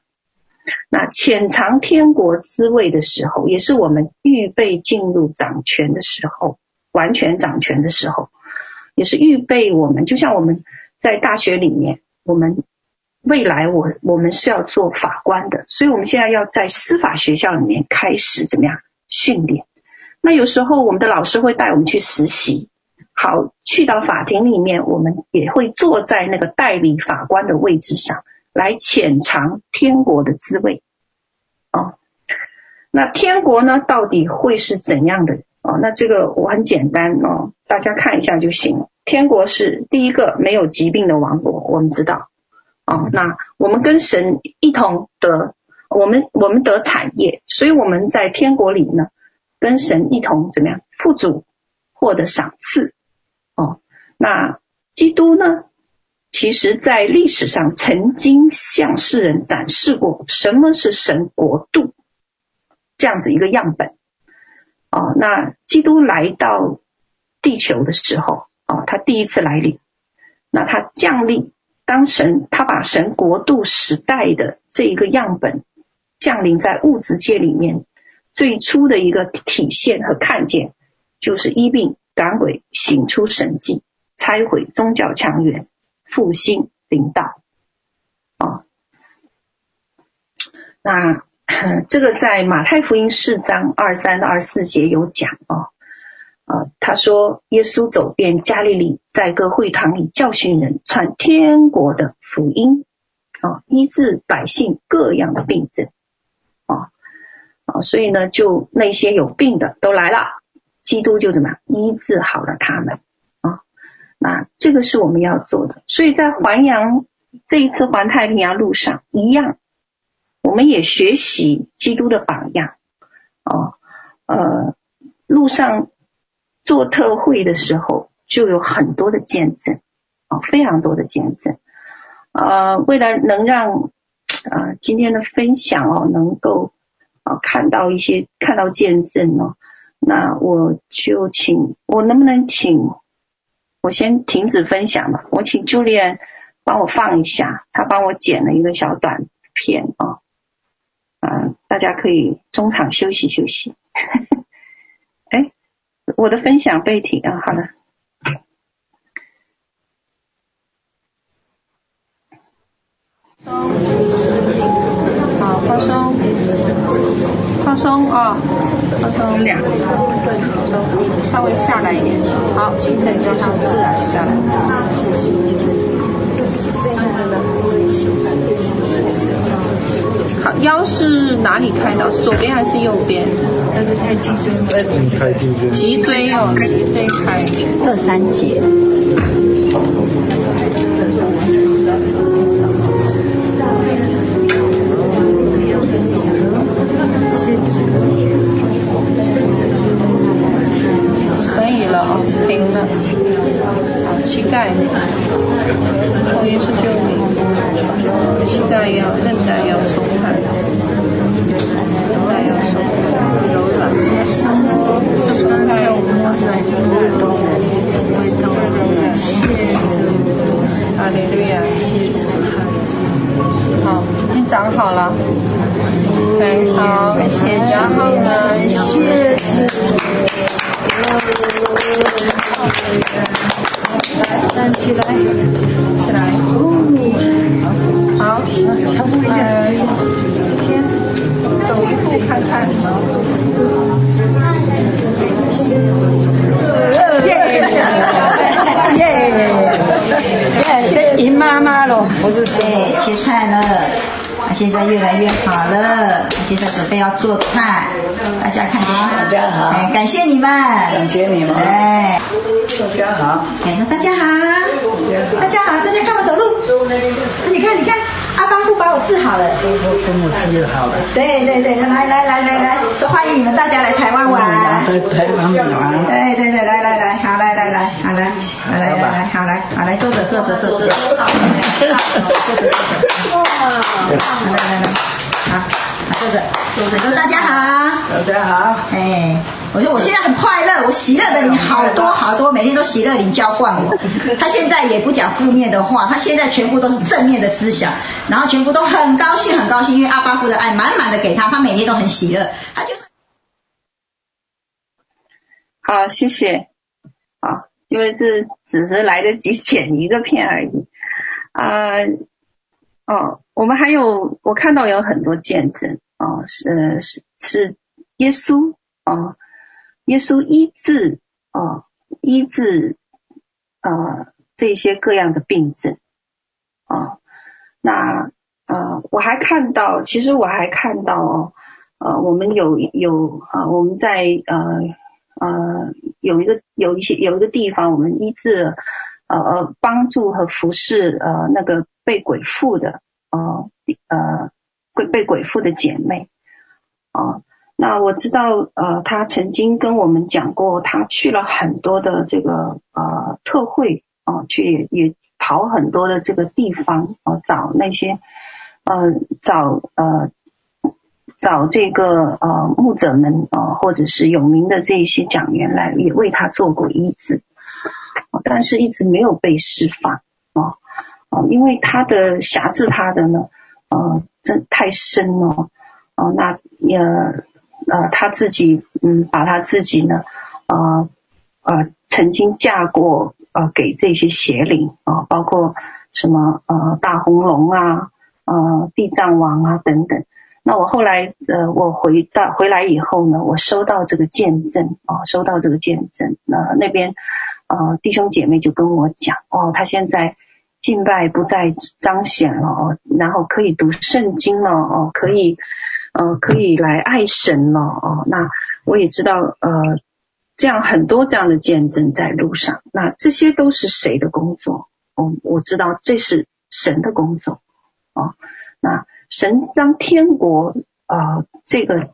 那潜藏天国滋味的时候，也是我们预备进入掌权的时候，完全掌权的时候，也是预备我们，就像我们在大学里面，我们。未来我我们是要做法官的，所以我们现在要在司法学校里面开始怎么样训练？那有时候我们的老师会带我们去实习，好，去到法庭里面，我们也会坐在那个代理法官的位置上来浅尝天国的滋味。哦，那天国呢，到底会是怎样的？哦，那这个我很简单哦，大家看一下就行了。天国是第一个没有疾病的王国，我们知道。哦，那我们跟神一同得，我们我们得产业，所以我们在天国里呢，跟神一同怎么样富足，获得赏赐。那基督呢，其实在历史上曾经向世人展示过什么是神国度这样子一个样本。哦，那基督来到地球的时候，哦，他第一次来临，那他降临。当神他把神国度时代的这一个样本降临在物质界里面，最初的一个体现和看见，就是医病赶鬼、行出神迹、拆毁宗教强权、复兴领导。啊，那这个在马太福音四章二三二四节有讲啊。啊，他说耶稣走遍加利利，在各会堂里教训人，传天国的福音，啊，医治百姓各样的病症，啊啊，所以呢，就那些有病的都来了，基督就怎么样医治好了他们，那这个是我们要做的。所以在环洋这一次环太平洋路上一样，我们也学习基督的榜样，哦，呃，路上。做特会的时候，就有很多的见证，啊，非常多的见证，啊，为了能让啊今天的分享哦，能够啊看到一些看到见证哦，那我就请我能不能请我先停止分享吧，我请 Julian 帮我放一下，他帮我剪了一个小短片啊，啊，大家可以中场休息休息。(laughs) 哎我的分享被停啊，好了，(laughs) 好放松，放松啊，放松两个，放松，稍微下来一点，好，请等一下，它自然下来。好，腰是哪里开的？左边还是右边？还是开脊椎？脊椎哦，脊椎开二三节。可以了啊平的。膝盖抽烟是救命膝盖要韧带要松开。韧带要松开柔软多深哦深翻在我们温暖的脉络里的味道谢。谢你阿里路亚谢主你好已经长好了好然后呢谢。谢来，现在准备要做菜，大家看好，大家好，哎，感谢你们，感谢你们，哎，大家好，哎，大家好，大家好，大家看我走路，你看，你看。阿邦夫把我治好了，跟我治好了。对对对，来来来来来，说欢迎你们大家来台湾玩。来台湾玩。对对对，来来来，好来来来，好来，来来来，好来，好来坐着坐着坐着。好，坐着坐着。哇，来来来，好，(laughs) 坐着坐着，说大家好。大家好。哎。我说我现在很快乐，我喜乐的灵好多好多，每天都喜乐灵浇灌我。(laughs) 他现在也不讲负面的话，他现在全部都是正面的思想，然后全部都很高兴很高兴，因为阿巴夫的爱满满的给他，他每天都很喜乐。他就是好，谢谢。好，因为这只是来得及剪一个片而已。啊、呃，哦，我们还有我看到有很多见证哦，是呃是是耶稣哦。耶稣医治啊、医治啊、这些各样的病症啊、那呃我还看到，其实我还看到哦，呃我们有有啊、我们在呃呃有一个有一些有一个地方，我们医治呃呃帮助和服侍呃那个被鬼附的呃呃会被鬼附的姐妹啊。那我知道，呃，他曾经跟我们讲过，他去了很多的这个呃特会啊、去也跑很多的这个地方啊、找那些呃找呃找这个呃牧者们啊、或者是有名的这一些讲员来，也为他做过医治，但是一直没有被释放啊啊、因为他的辖制他的呢，呃，真太深了哦、那也。呃，他自己嗯，把他自己呢，呃呃，曾经嫁过呃给这些邪灵啊，包括什么呃大红龙啊，呃地藏王啊等等。那我后来呃，我回到回来以后呢，我收到这个见证啊，收到这个见证，那那边呃弟兄姐妹就跟我讲哦，他现在敬拜不再彰显了哦，然后可以读圣经了哦，可以。呃，可以来爱神了哦。那我也知道，呃，这样很多这样的见证在路上。那这些都是谁的工作？哦，我知道这是神的工作。哦，那神当天国啊、呃，这个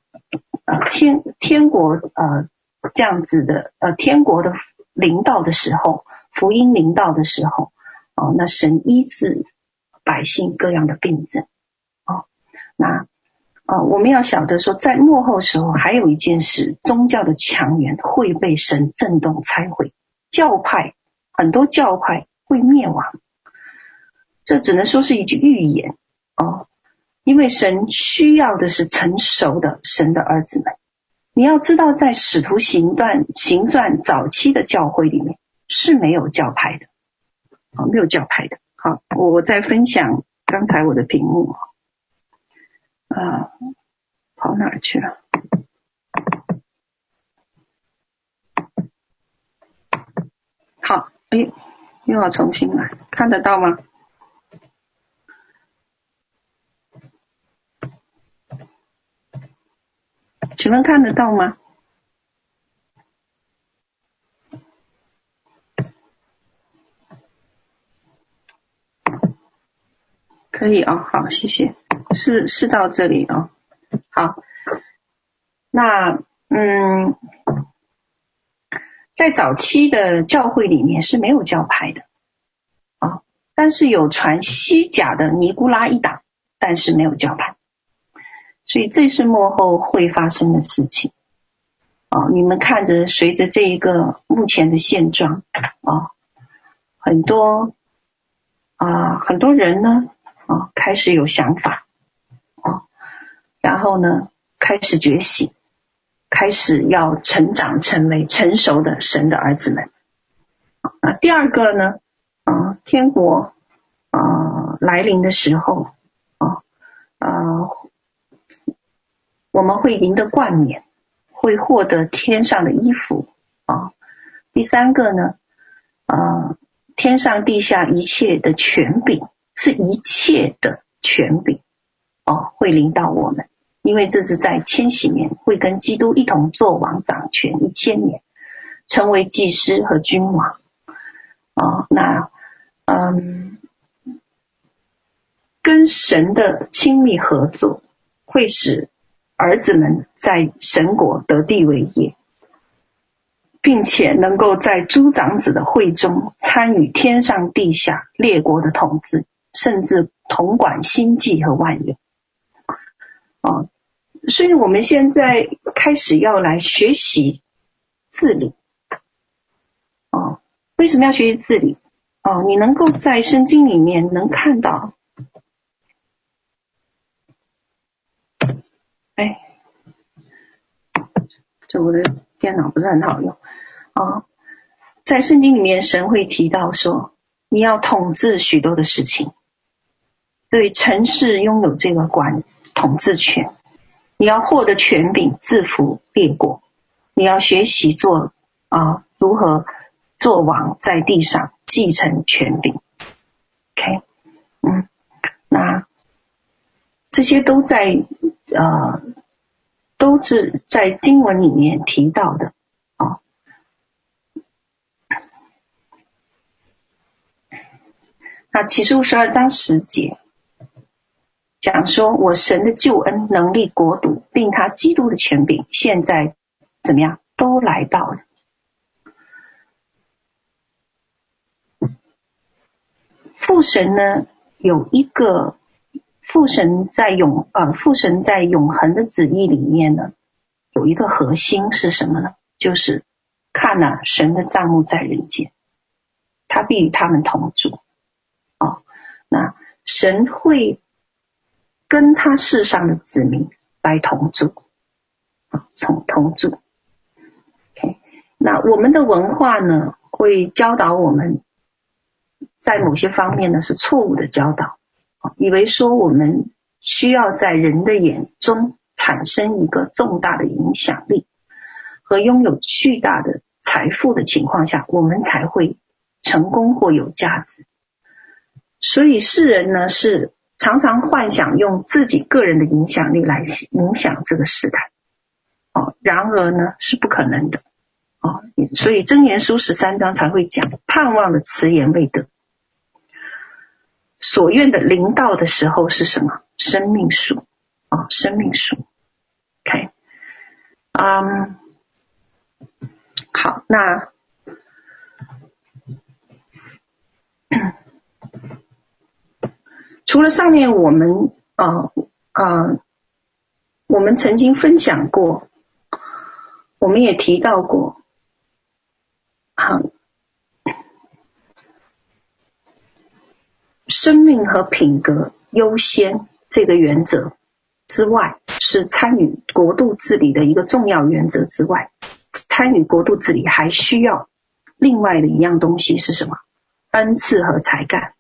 呃天天国呃这样子的呃天国的领导的时候，福音领导的时候，哦，那神医治百姓各样的病症。哦，那。啊、我们要晓得说，在幕后时候，还有一件事，宗教的强援会被神震动拆毁，教派很多教派会灭亡。这只能说是一句预言哦，因为神需要的是成熟的神的儿子们。你要知道，在使徒行传行传早期的教会里面是没有教派的，啊、哦，没有教派的。好，我我再分享刚才我的屏幕。啊，跑哪去了？好，哎，又要重新来，看得到吗？请问看得到吗？可以哦，好，谢谢。是是到这里哦，好，那嗯，在早期的教会里面是没有教派的啊，但是有传西甲的尼古拉一党，但是没有教派，所以这是幕后会发生的事情啊。你们看着，随着这一个目前的现状啊，很多啊很多人呢啊开始有想法啊。然后呢，开始觉醒，开始要成长，成为成熟的神的儿子们。啊，第二个呢，啊，天国啊来临的时候，啊啊，我们会赢得冠冕，会获得天上的衣服啊。第三个呢，啊，天上地下一切的权柄，是一切的权柄，哦，会临到我们，因为这是在千禧年会跟基督一同作王掌权一千年，成为祭司和君王。哦，那嗯，跟神的亲密合作，会使儿子们在神国得地为业，并且能够在诸长子的会中参与天上地下列国的统治，甚至统管星际和万有。啊，所以我们现在开始要来学习自理。啊为什么要学习自理？啊，你能够在圣经里面能看到，哎，这我的电脑不是很好用啊，在圣经里面，神会提到说，你要统治许多的事情，对城市拥有这个管统治权，你要获得权柄，制服列国，你要学习做啊，如何。做王在地上继承权柄，OK，嗯，那这些都在呃，都是在经文里面提到的啊、那启示录十二章十节讲说，我神的救恩、能力、国度，并他基督的权柄，现在怎么样，都来到了。父神呢，有一个父神在永呃父神在永恒的旨意里面呢，有一个核心是什么呢？就是看哪，神的账目在人间，他必与他们同住。哦，那神会跟他世上的子民来同住，啊，同同住。OK，那我们的文化呢，会教导我们。在某些方面呢，是错误的教导，以为说我们需要在人的眼中产生一个重大的影响力和拥有巨大的财富的情况下，我们才会成功或有价值。所以世人呢，是常常幻想用自己个人的影响力来影响这个时代，哦，然而呢，是不可能的，哦，所以真言书十三章才会讲，盼望的迟延未得。所愿的临到的时候是什么？生命树、哦，生命树。OK，嗯，好，那除了上面我们啊啊、呃呃，我们曾经分享过，我们也提到过，好。生命和品格优先这个原则之外，是参与国度治理的一个重要原则之外，参与国度治理还需要另外的一样东西是什么？恩赐和才干。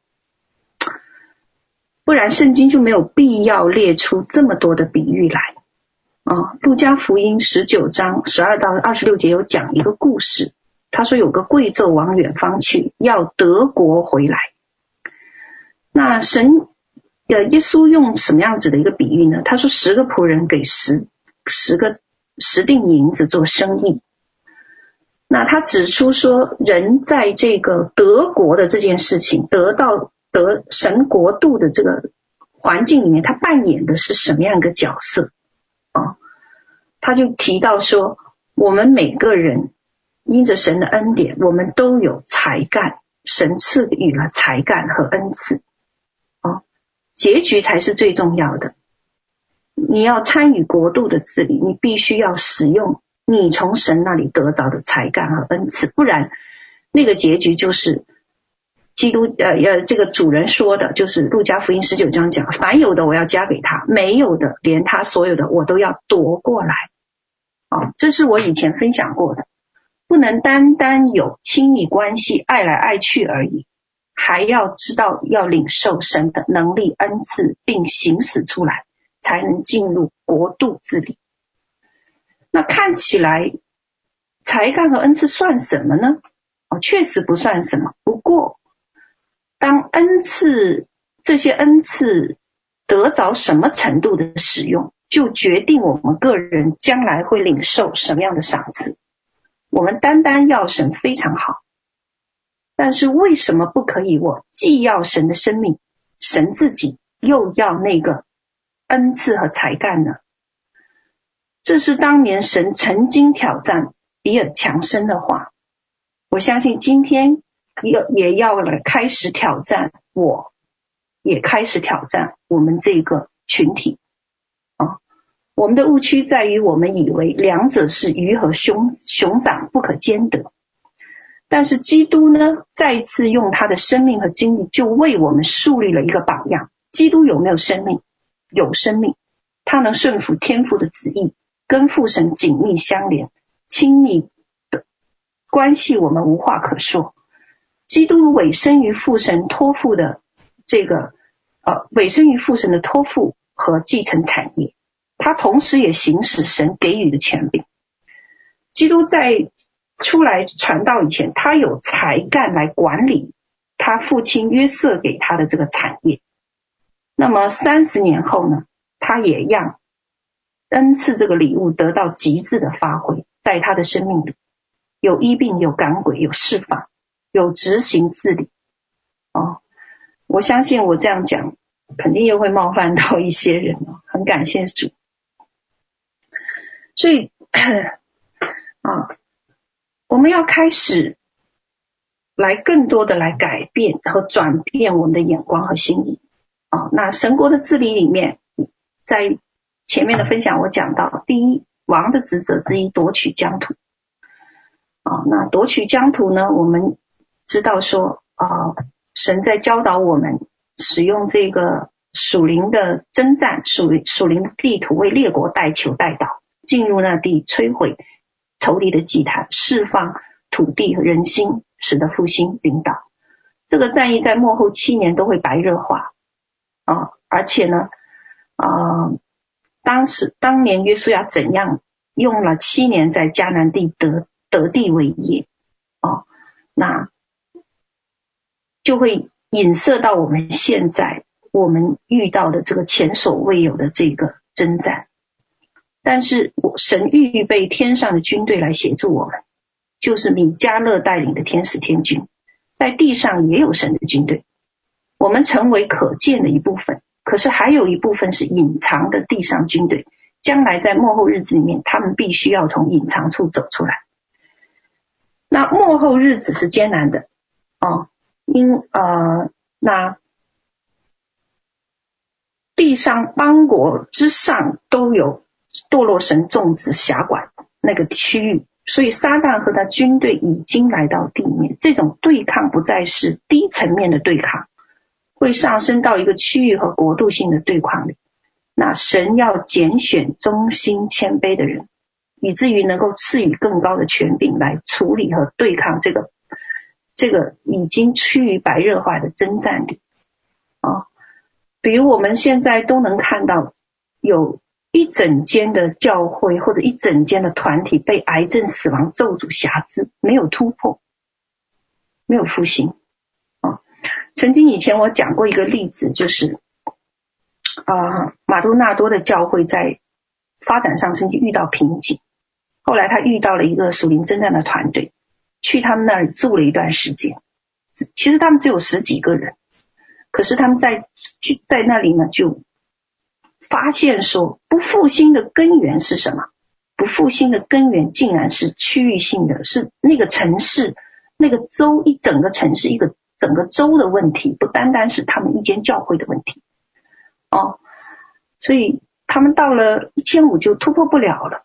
不然圣经就没有必要列出这么多的比喻来。啊，路加福音十九章十二到二十六节有讲一个故事，他说有个贵胄往远方去，要得国回来。那神，呃，耶稣用什么样子的一个比喻呢？他说十个仆人给十十个十锭银子做生意。那他指出说，人在这个得国的这件事情，得到得神国度的这个环境里面，他扮演的是什么样一个角色？啊，他就提到说，我们每个人因着神的恩典，我们都有才干，神赐予了才干和恩赐。结局才是最重要的。你要参与国度的治理，你必须要使用你从神那里得着的才干和恩赐，不然那个结局就是基督呃呃这个主人说的，就是路加福音十九章讲，凡有的我要加给他，没有的连他所有的我都要夺过来。哦，这是我以前分享过的。不能单单有亲密关系，爱来爱去而已，还要知道要领受神的能力恩赐，并行使出来，才能进入国度治理。那看起来才干和恩赐算什么呢？哦，确实不算什么。不过，当恩赐这些恩赐得着什么程度的使用，就决定我们个人将来会领受什么样的赏赐。我们单单要神非常好，但是为什么不可以？我既要神的生命，神自己又要那个恩赐和才干呢？这是当年神曾经挑战比尔强生的话，我相信今天也也要来开始挑战我，也开始挑战我们这个群体啊。我们的误区在于，我们以为两者是鱼和熊熊掌不可兼得，但是基督呢，再次用他的生命和经历，就为我们树立了一个榜样。基督有没有生命？有生命，他能顺服天父的旨意。跟父神紧密相连，亲密的关系，我们无话可说。基督委身于父神托付的这个，呃，委身于父神的托付和继承产业，他同时也行使神给予的权柄。基督在出来传道以前，他有才干来管理他父亲约瑟给他的这个产业。那么三十年后呢，他也让。恩赐这个礼物得到极致的发挥，在他的生命里，有医病，有赶鬼，有释放，有执行治理。哦，我相信我这样讲，肯定又会冒犯到一些人哦。很感谢主。所以啊，我们要开始来更多的来改变和转变我们的眼光和心理。啊，那神国的治理里面，在。前面的分享我讲到，第一，王的职责之一夺取疆土。啊，那夺取疆土呢？我们知道说，啊，神在教导我们使用这个属灵的征战，属属灵的地图为列国代求代祷，进入那地摧毁仇敌的祭坛，释放土地和人心，使得复兴领导。这个战役在末后七年都会白热化。啊，而且呢，啊。当时当年约书亚怎样用了七年在迦南地得得地为业，啊，那就会影射到我们现在我们遇到的这个前所未有的这个征战。但是我神预备天上的军队来协助我们，就是米迦勒带领的天使天军，在地上也有神的军队，我们成为可见的一部分。可是还有一部分是隐藏的地上军队，将来在幕后日子里面，他们必须要从隐藏处走出来。那幕后日子是艰难的哦，因呃，那地上邦国之上都有堕落神种植辖管那个区域，所以撒旦和他军队已经来到地面，这种对抗不再是低层面的对抗。会上升到一个区域和国度性的对抗里，那神要拣选忠心谦卑的人，以至于能够赐予更高的权柄来处理和对抗这个这个已经趋于白热化的征战里啊。比如我们现在都能看到，有一整间的教会或者一整间的团体被癌症、死亡咒诅辖制，没有突破，没有复兴啊。曾经以前我讲过一个例子，就是啊、马多纳多的教会在发展上曾经遇到瓶颈，后来他遇到了一个属灵征战的团队，去他们那儿住了一段时间。其实他们只有十几个人，可是他们在去在那里呢，就发现说不复兴的根源是什么？不复兴的根源竟然是区域性的，是那个城市、那个州一整个城市一个。整个州的问题不单单是他们一间教会的问题，哦，所以他们到了一千五就突破不了了，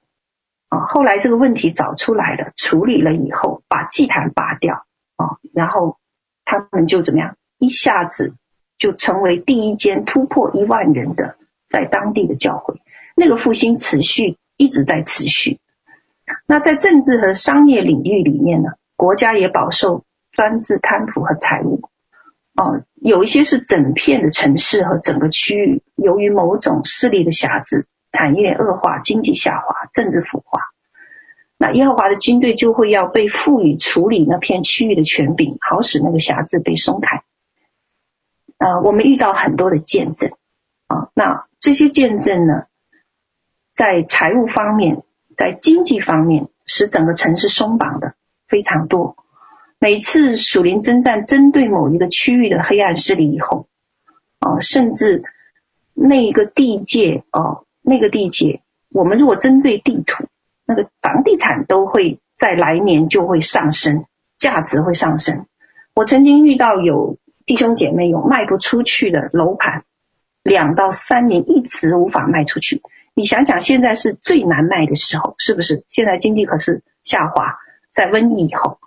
啊，后来这个问题找出来了，处理了以后，把祭坛拔掉，啊，然后他们就怎么样，一下子就成为第一间突破一万人的在当地的教会，那个复兴持续一直在持续，那在政治和商业领域里面呢，国家也饱受专制贪腐和财务。哦，有一些是整片的城市和整个区域，由于某种势力的辖制，产业恶化，经济下滑，政治腐化。那耶和华的军队就会要被赋予处理那片区域的权柄，好使那个辖制被松开。呃，我们遇到很多的见证啊，那这些见证呢，在财务方面，在经济方面，使整个城市松绑的非常多。每次属灵征战针对某一个区域的黑暗势力以后，啊，甚至那一个地界哦，那个地界，我们如果针对地图，那个房地产都会在来年就会上升，价值会上升。我曾经遇到有弟兄姐妹有卖不出去的楼盘，两到三年一直无法卖出去。你想想，现在是最难卖的时候，是不是？现在经济可是下滑，在瘟疫以后。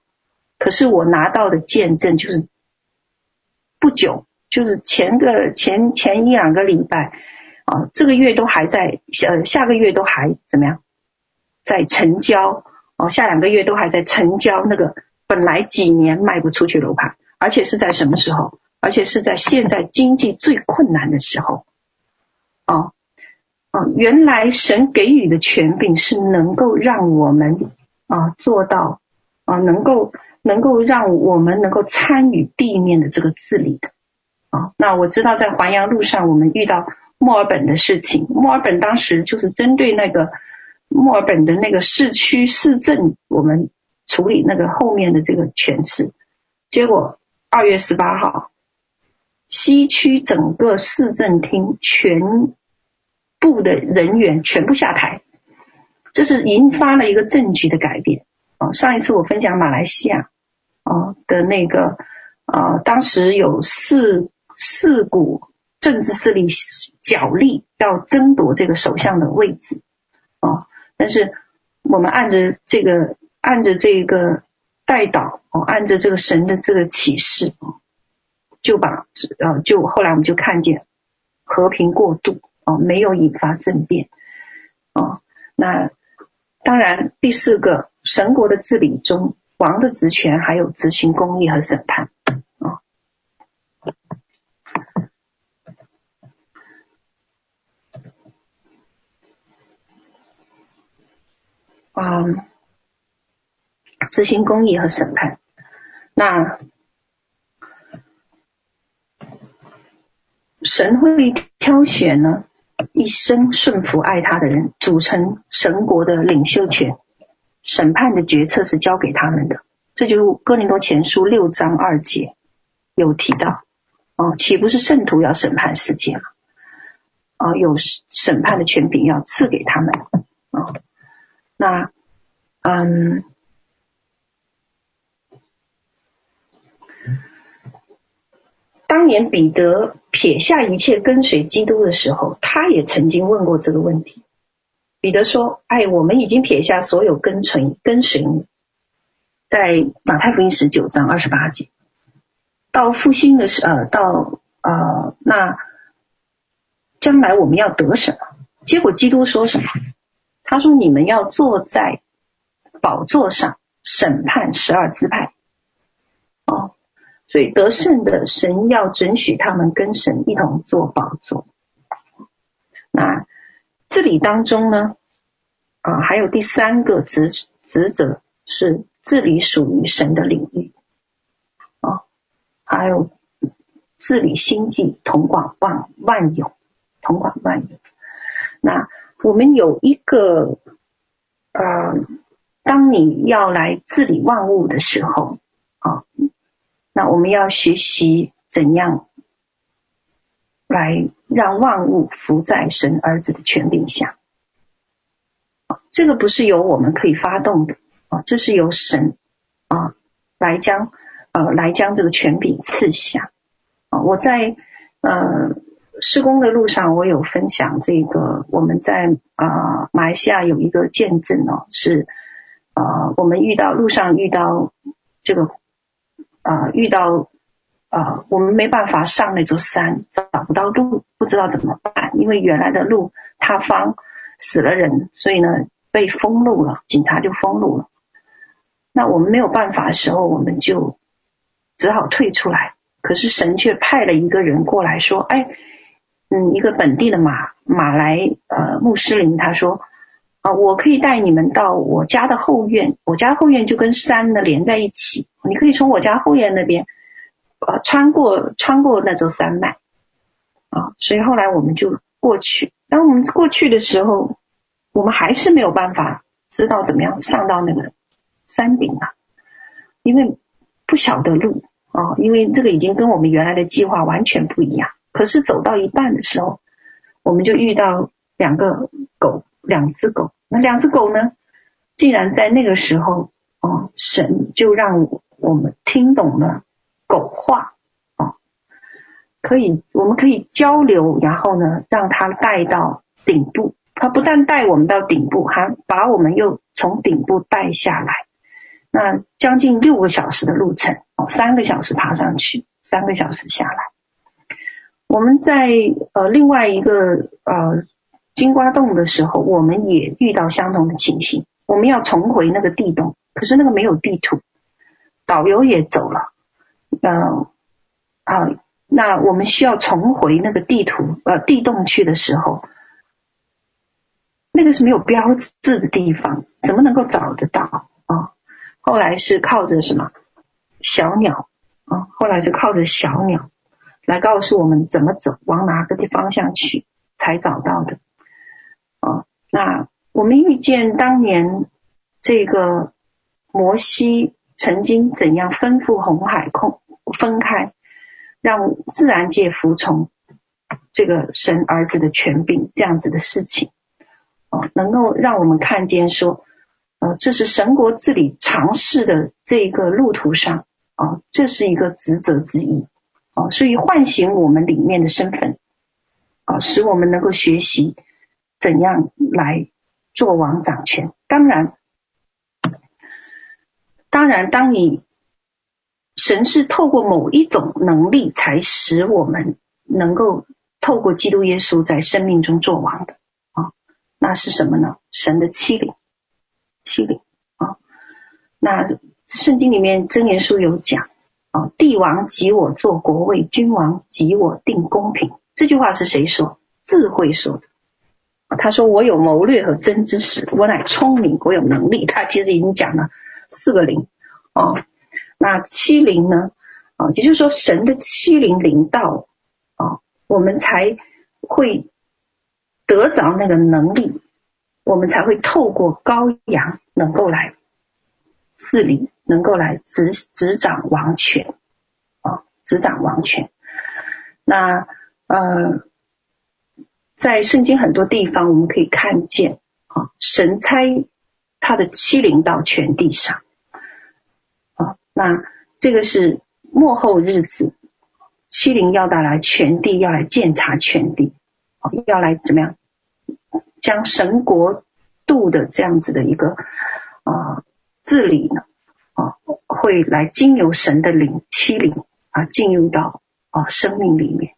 可是我拿到的见证就是，不久就是前个前前一两个礼拜啊，这个月都还在，呃，下个月都还怎么样，在成交哦，下两个月都还在成交那个本来几年卖不出去楼盘，而且是在什么时候？而且是在现在经济最困难的时候，哦哦，原来神给予的权柄是能够让我们啊做到啊能够。能够让我们能够参与地面的这个治理的啊，那我知道在环阳路上我们遇到墨尔本的事情，墨尔本当时就是针对那个墨尔本的那个市区市政，我们处理那个后面的这个权势，结果二月十八号，西区整个市政厅全部的人员全部下台，这是引发了一个政局的改变啊。上一次我分享马来西亚。啊的那个啊，当时有四四股政治势力角力，要争夺这个首相的位置啊。但是我们按着这个按着这个代祷哦，按着这个神的这个启示，就把呃就后来我们就看见和平过渡哦，没有引发政变哦。那当然第四个神国的治理中。王的职权还有执行公义和审判啊，啊，执行公义和审判。那神会挑选呢，一生顺服爱他的人，组成神国的领袖权。审判的决策是交给他们的，这就是哥林多前书六章二节有提到哦，岂不是圣徒要审判世界吗？哦，有审判的权柄要赐给他们哦。那嗯，当年彼得撇下一切跟随基督的时候，他也曾经问过这个问题。彼得说：“哎，我们已经撇下所有跟随跟随你，在马太福音十九章二十八节，到复兴的时呃，到呃，那将来我们要得什么？结果基督说什么？他说：你们要坐在宝座上审判十二支派。哦，所以得胜的神要准许他们跟神一同坐宝座。那。”治理当中呢，啊，还有第三个职职责是治理属于神的领域，啊，还有治理星际，统管万万有，统管万有。那我们有一个，呃，当你要来治理万物的时候，啊，那我们要学习怎样来。让万物服在神儿子的权柄下，这个不是由我们可以发动的啊，这是由神啊来将呃来将这个权柄赐下啊。我在呃施工的路上，我有分享这个我们在啊马来西亚有一个见证哦，是啊我们遇到路上遇到这个啊遇到。啊，我们没办法上那座山，找不到路，不知道怎么办。因为原来的路塌方，死了人，所以呢，被封路了，警察就封路了。那我们没有办法的时候，我们就只好退出来。可是神却派了一个人过来说：“哎，嗯，一个本地的马马来呃穆斯林，他说啊、我可以带你们到我家的后院，我家后院就跟山呢连在一起，你可以从我家后院那边呃穿过穿过那座山脉啊。所以后来我们就过去。当我们过去的时候，我们还是没有办法知道怎么样上到那个山顶啊，因为不晓得路。”啊，因为这个已经跟我们原来的计划完全不一样。可是走到一半的时候，我们就遇到两个狗，两只狗。那两只狗呢，竟然在那个时候，哦，神就让我们听懂了狗话，哦，可以，我们可以交流，然后呢，让它带到顶部。它不但带我们到顶部，还把我们又从顶部带下来。那将近六个小时的路程，哦，三个小时爬上去，三个小时下来。我们在呃另外一个呃金瓜洞的时候，我们也遇到相同的情形。我们要重回那个地洞，可是那个没有地图，导游也走了。嗯、啊，那我们需要重回那个地图呃地洞去的时候，那个是没有标志的地方，怎么能够找得到啊？后来是靠着什么小鸟啊？后来是靠着小鸟来告诉我们怎么走，往哪个地方向去才找到的啊？那我们遇见当年这个摩西曾经怎样吩咐红海空分开，让自然界服从这个神儿子的权柄，这样子的事情啊，能够让我们看见说。呃，这是神国治理尝试的这个路途上啊，这是一个职责之一啊，所以唤醒我们里面的身份啊，使我们能够学习怎样来做王掌权。当然，当然，当你神是透过某一种能力，才使我们能够透过基督耶稣在生命中做王的啊，那是什么呢？神的欺凌。欺凌啊！那圣经里面真言书有讲啊，帝王及我做国位，君王及我定公平。这句话是谁说？智慧说的。他说：“我有谋略和真知识，我乃聪明，我有能力。”他其实已经讲了四个零啊。那欺凌呢？啊，也就是说，神的欺凌临到啊，我们才会得着那个能力。我们才会透过羔羊，能够来治理，能够来执执掌王权啊，执掌王权。那呃，在圣经很多地方，我们可以看见啊，神差他的欺凌到全地上啊。那这个是末后日子，欺凌要带来全地，要来鉴察全地，要来怎么样？将神国度的这样子的一个啊、治理呢啊，会来经由神的灵欺凌啊进入到啊生命里面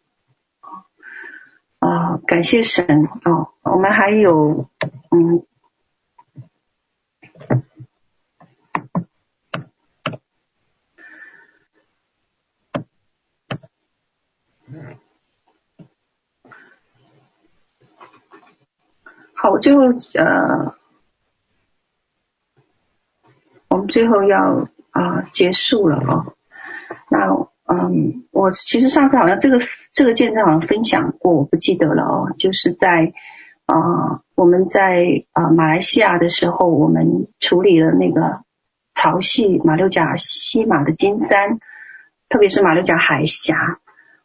啊，感谢神啊，我们还有嗯。好，最后呃，我们最后要啊、结束了哦。那嗯，我其实上次好像这个这个见证好像分享过，我不记得了哦。就是在啊、我们在啊、马来西亚的时候，我们处理了那个潮汐马六甲西马的金山，特别是马六甲海峡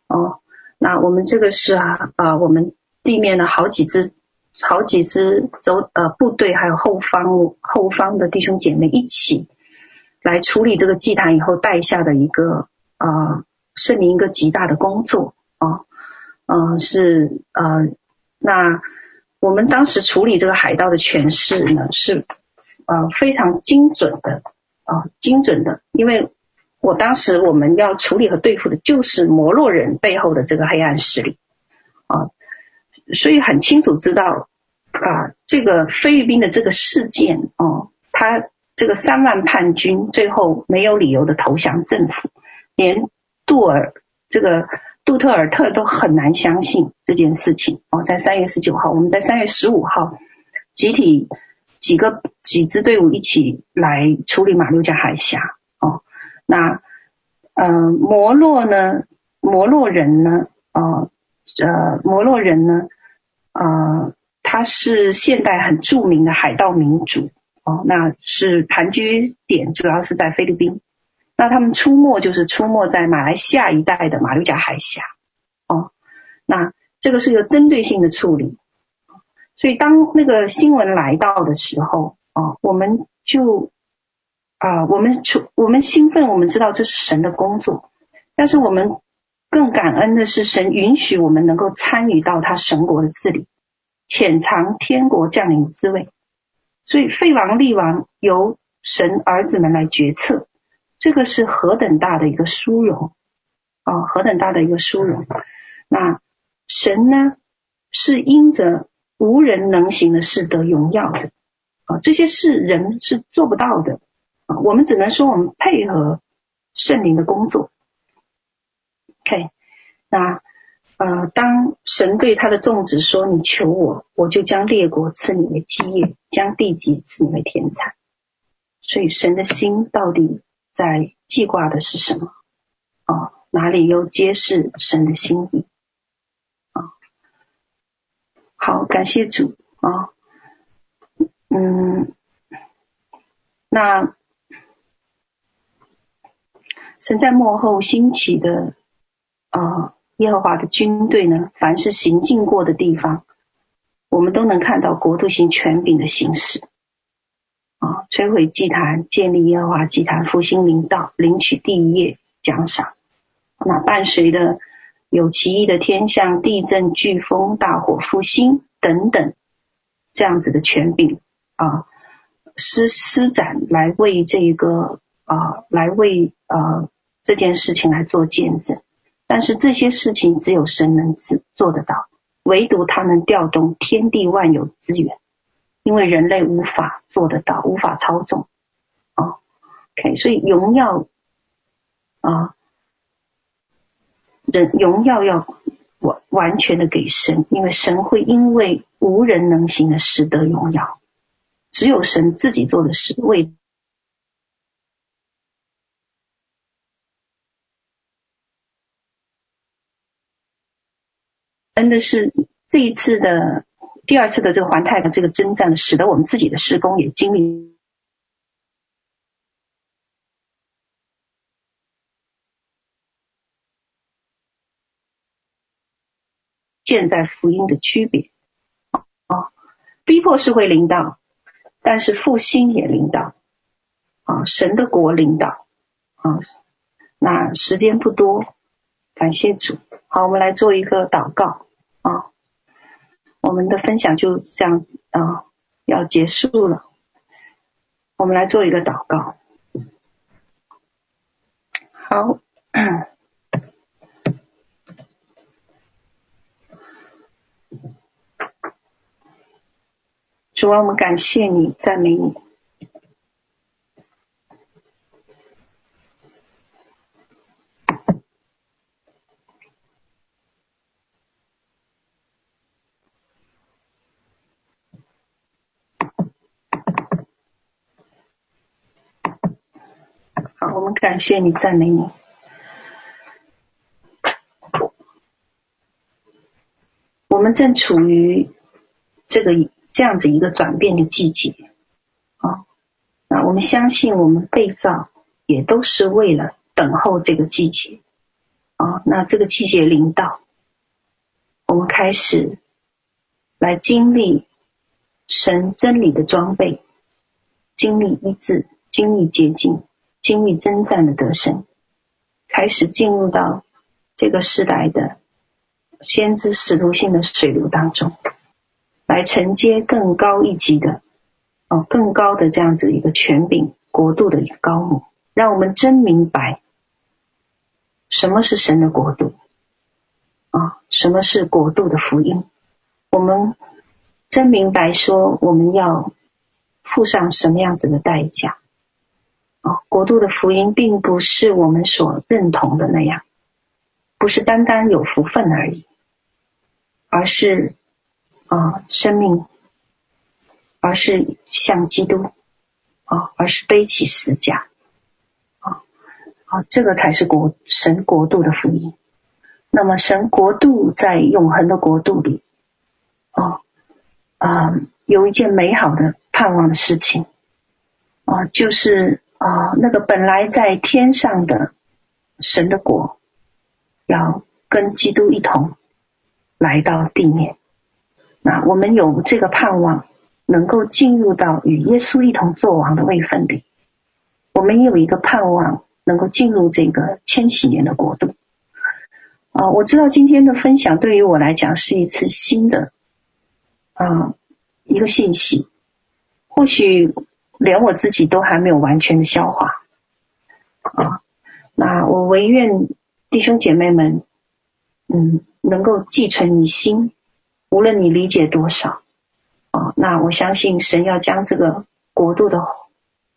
哦。那我们这个是啊啊、我们地面的好几只。好几支走呃部队，还有后方后方的弟兄姐妹一起来处理这个祭坛以后带下的一个呃圣灵一个极大的工作啊，嗯、是呃那我们当时处理这个海盗的权势呢是呃非常精准的啊、精准的，因为我当时我们要处理和对付的就是摩洛人背后的这个黑暗势力啊。所以很清楚知道，啊，这个菲律宾的这个事件哦，他这个三万叛军最后没有理由的投降政府，连杜尔这个杜特尔特都很难相信这件事情哦。在三月十九号，我们在三月十五号集体几个几支队伍一起来处理马六甲海峡哦。那呃摩洛呢，摩洛人呢，呃呃摩洛人呢，呃。他是现代很著名的海盗民族哦，那是盘踞点主要是在菲律宾，那他们出没就是出没在马来西亚一带的马六甲海峡哦，那这个是一个针对性的处理，所以当那个新闻来到的时候哦，我们就啊、我们出我们兴奋，我们知道这是神的工作，但是我们更感恩的是神允许我们能够参与到他神国的治理。潜藏天国降临之位，所以废王立王由神儿子们来决策，这个是何等大的一个殊荣啊！何等大的一个殊荣。那神呢，是因着无人能行的事得荣耀的啊！这些事人是做不到的啊！我们只能说我们配合圣灵的工作。OK，那。呃，当神对他的众子说：“你求我，我就将列国赐你为基业，将地级赐你为田产。”所以神的心到底在记挂的是什么？啊、哦，哪里又揭示神的心意？啊、好，感谢主啊、嗯，那神在幕后兴起的啊。耶和华的军队呢，凡是行进过的地方，我们都能看到国度型权柄的行使啊，摧毁祭坛，建立耶和华祭坛，复兴灵道，领取第一业奖赏。那伴随的有奇异的天象、地震、飓风、大火、复兴等等这样子的权柄啊，施施展来为这个啊，来为呃这件事情来做见证。但是这些事情只有神能做得到，唯独他能调动天地万有资源，因为人类无法做得到，无法操纵。啊，OK，所以荣耀啊，人荣耀要完完全的给神，因为神会因为无人能行的事得荣耀，只有神自己做的事为。真的是这一次的第二次的这个环太的这个征战，使得我们自己的事工也经历。现在福音的区别。啊，逼迫是会领导，但是复兴也领导。啊，神的国领导。啊，那时间不多，感谢主，好，我们来做一个祷告。啊，我们的分享就这样啊，要结束了。我们来做一个祷告。好，主啊，我们感谢你，赞美你。感谢你，赞美你。我们正处于这个这样子一个转变的季节啊，那我们相信我们被造也都是为了等候这个季节啊。那这个季节临到，我们开始来经历神真理的装备，经历医治，经历洁净。经历征战的得胜，开始进入到这个时代的先知使徒性的水流当中，来承接更高一级的哦，更高的这样子一个权柄国度的一个高牧，让我们真明白什么是神的国度啊，什么是国度的福音。我们真明白说我们要付上什么样子的代价。啊，国度的福音并不是我们所认同的那样，不是单单有福分而已，而是啊生命，而是像基督啊，而是背起十架啊啊，这个才是国神国度的福音。那么神国度在永恒的国度里，啊啊，有一件美好的盼望的事情啊，就是。啊，那个本来在天上的神的国，要跟基督一同来到地面。那我们有这个盼望，能够进入到与耶稣一同作王的位分里。我们也有一个盼望，能够进入这个千禧年的国度。啊，我知道今天的分享对于我来讲是一次新的啊一个信息，或许。连我自己都还没有完全的消化啊！那我唯愿弟兄姐妹们，嗯，能够记存你心，无论你理解多少啊，那我相信神要将这个国度的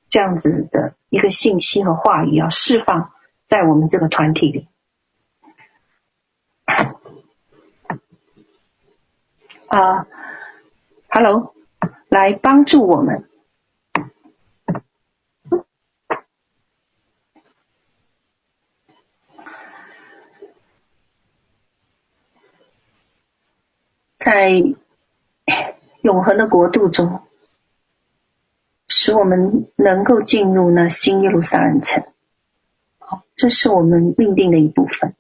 这样子的一个信息和话语要释放在我们这个团体里啊，Hello，来帮助我们。在永恒的国度中，使我们能够进入那新耶路撒冷城。好，这是我们命定的一部分。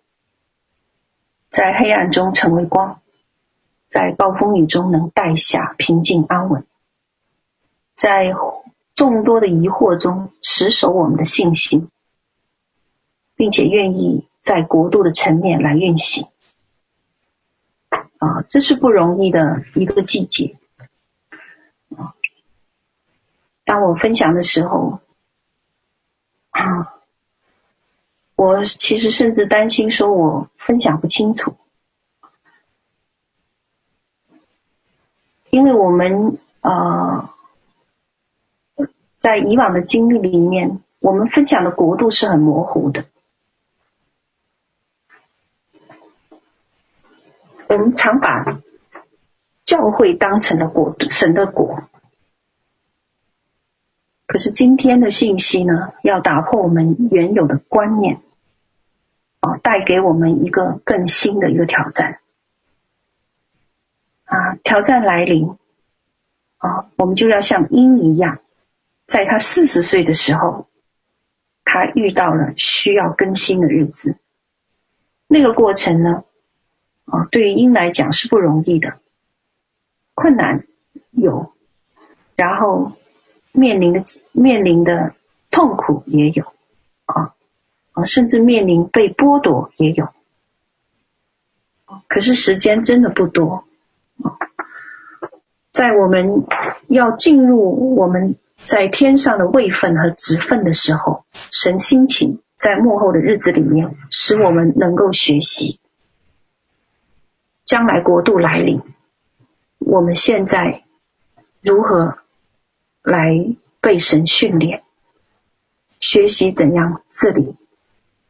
在黑暗中成为光，在暴风雨中能带下平静安稳，在众多的疑惑中持守我们的信心，并且愿意在国度的层面来运行。啊，这是不容易的一个季节。啊，当我分享的时候，啊，我其实甚至担心说我分享不清楚，因为我们啊，在以往的经历里面，我们分享的国度是很模糊的。我们常把教会当成了国，神的国。可是今天的信息呢，要打破我们原有的观念，啊，带给我们一个更新的一个挑战。啊，挑战来临，啊，我们就要像鹰一样，在他四十岁的时候，他遇到了需要更新的日子。那个过程呢？啊，对于鹰来讲是不容易的，困难有，然后面临的面临的痛苦也有，啊啊，甚至面临被剥夺也有，可是时间真的不多，在我们要进入我们在天上的位分和职分的时候，神心情在幕后的日子里面，使我们能够学习。将来国度来临，我们现在如何来被神训练，学习怎样治理，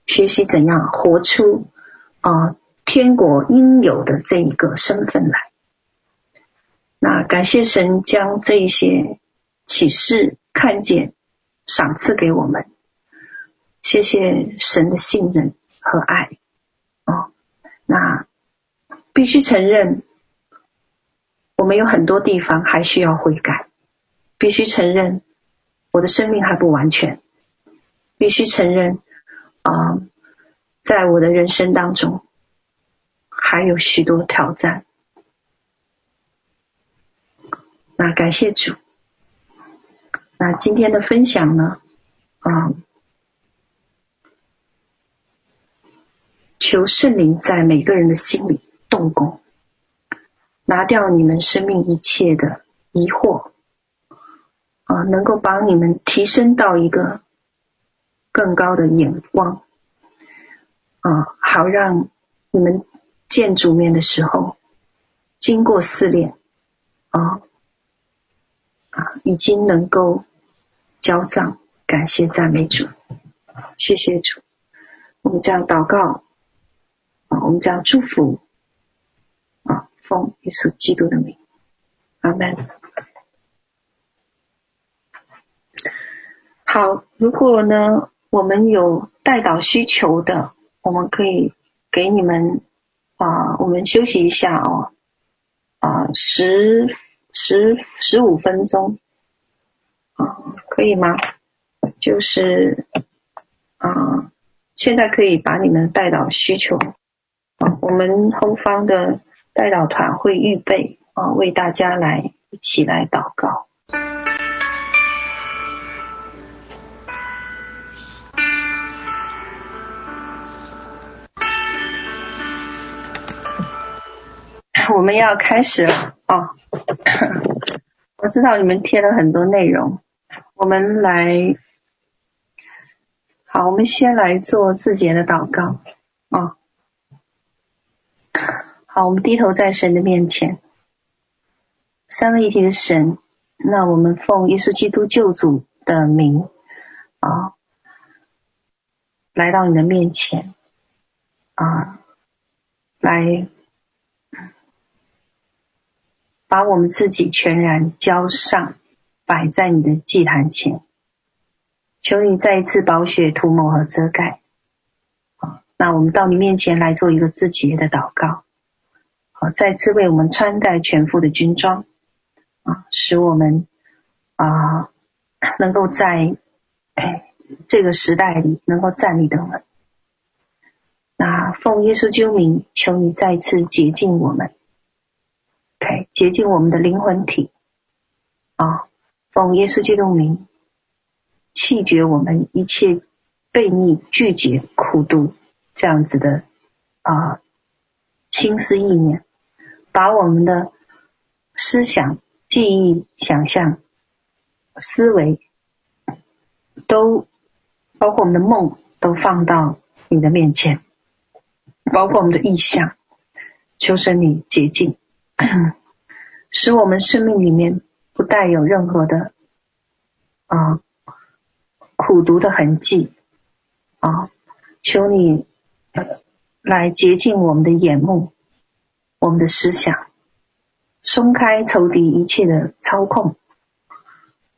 学习怎样活出啊、天国应有的这一个身份来？那感谢神将这一些启示看见，赏赐给我们，谢谢神的信任和爱哦，那。必须承认，我们有很多地方还需要悔改。必须承认，我的生命还不完全。必须承认，啊、在我的人生当中，还有许多挑战。那感谢主。那今天的分享呢？啊、求圣灵在每个人的心里。动工，拿掉你们生命一切的疑惑，啊，能够把你们提升到一个更高的眼光，啊，好让你们见主面的时候，经过试炼，啊啊，已经能够交账，感谢赞美主，谢谢主。我们这样祷告，啊，我们这样祝福，奉耶稣基督的名，阿门。好，如果呢，我们有代祷需求的，我们可以给你们啊，我们休息一下哦，啊，十十十五分钟，啊，可以吗？就是啊，现在可以把你们带到需求，啊，我们后方的代祷团会预备啊，为大家来一起来祷告。我们要开始了啊、(coughs) 我知道你们贴了很多内容，我们来，好，我们先来做自洁的祷告啊、好，我们低头在神的面前，三位一体的神，那我们奉耶稣基督救主的名啊、来到你的面前啊，来。把我们自己全然交上，摆在你的祭坛前，求你再一次宝血涂抹和遮盖。啊，那我们到你面前来做一个自洁的祷告。再次为我们穿戴全副的军装，啊，使我们啊能够在这个时代里能够站立得稳。那奉耶稣救名，求你再次洁净我们。，OK，洁净我们的灵魂体啊，奉耶稣基督名，弃绝我们一切悖逆、拒绝、苦毒这样子的啊心思意念，把我们的思想、记忆、想象、思维都包括我们的梦，都放到你的面前，包括我们的意象，求神你洁净。(clears throat) 使我们生命里面不带有任何的啊苦毒的痕迹啊，求你来洁净我们的眼目，我们的思想，松开仇敌一切的操控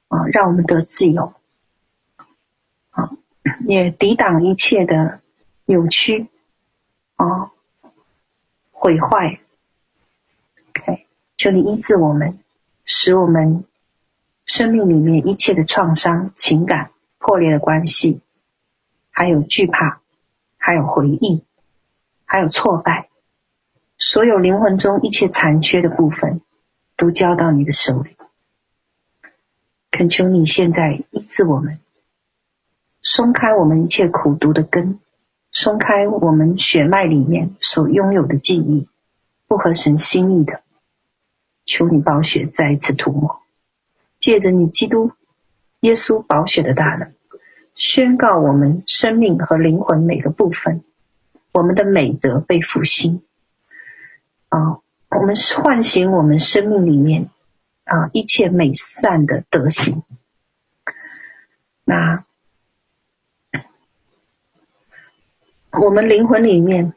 啊，让我们得自由啊，也抵挡一切的扭曲啊毁坏。OK，求你医治我们，使我们生命里面一切的创伤、情感、破裂的关系，还有惧怕，还有回忆，还有挫败，所有灵魂中一切残缺的部分，都交到你的手里。恳求你现在医治我们，松开我们一切苦毒的根，松开我们血脉里面所拥有的记忆，不合神心意的。求你宝血再一次涂抹，借着你基督耶稣宝血的大能，宣告我们生命和灵魂每个部分，我们的美德被复兴啊！我们唤醒我们生命里面啊一切美善的德行。那我们灵魂里面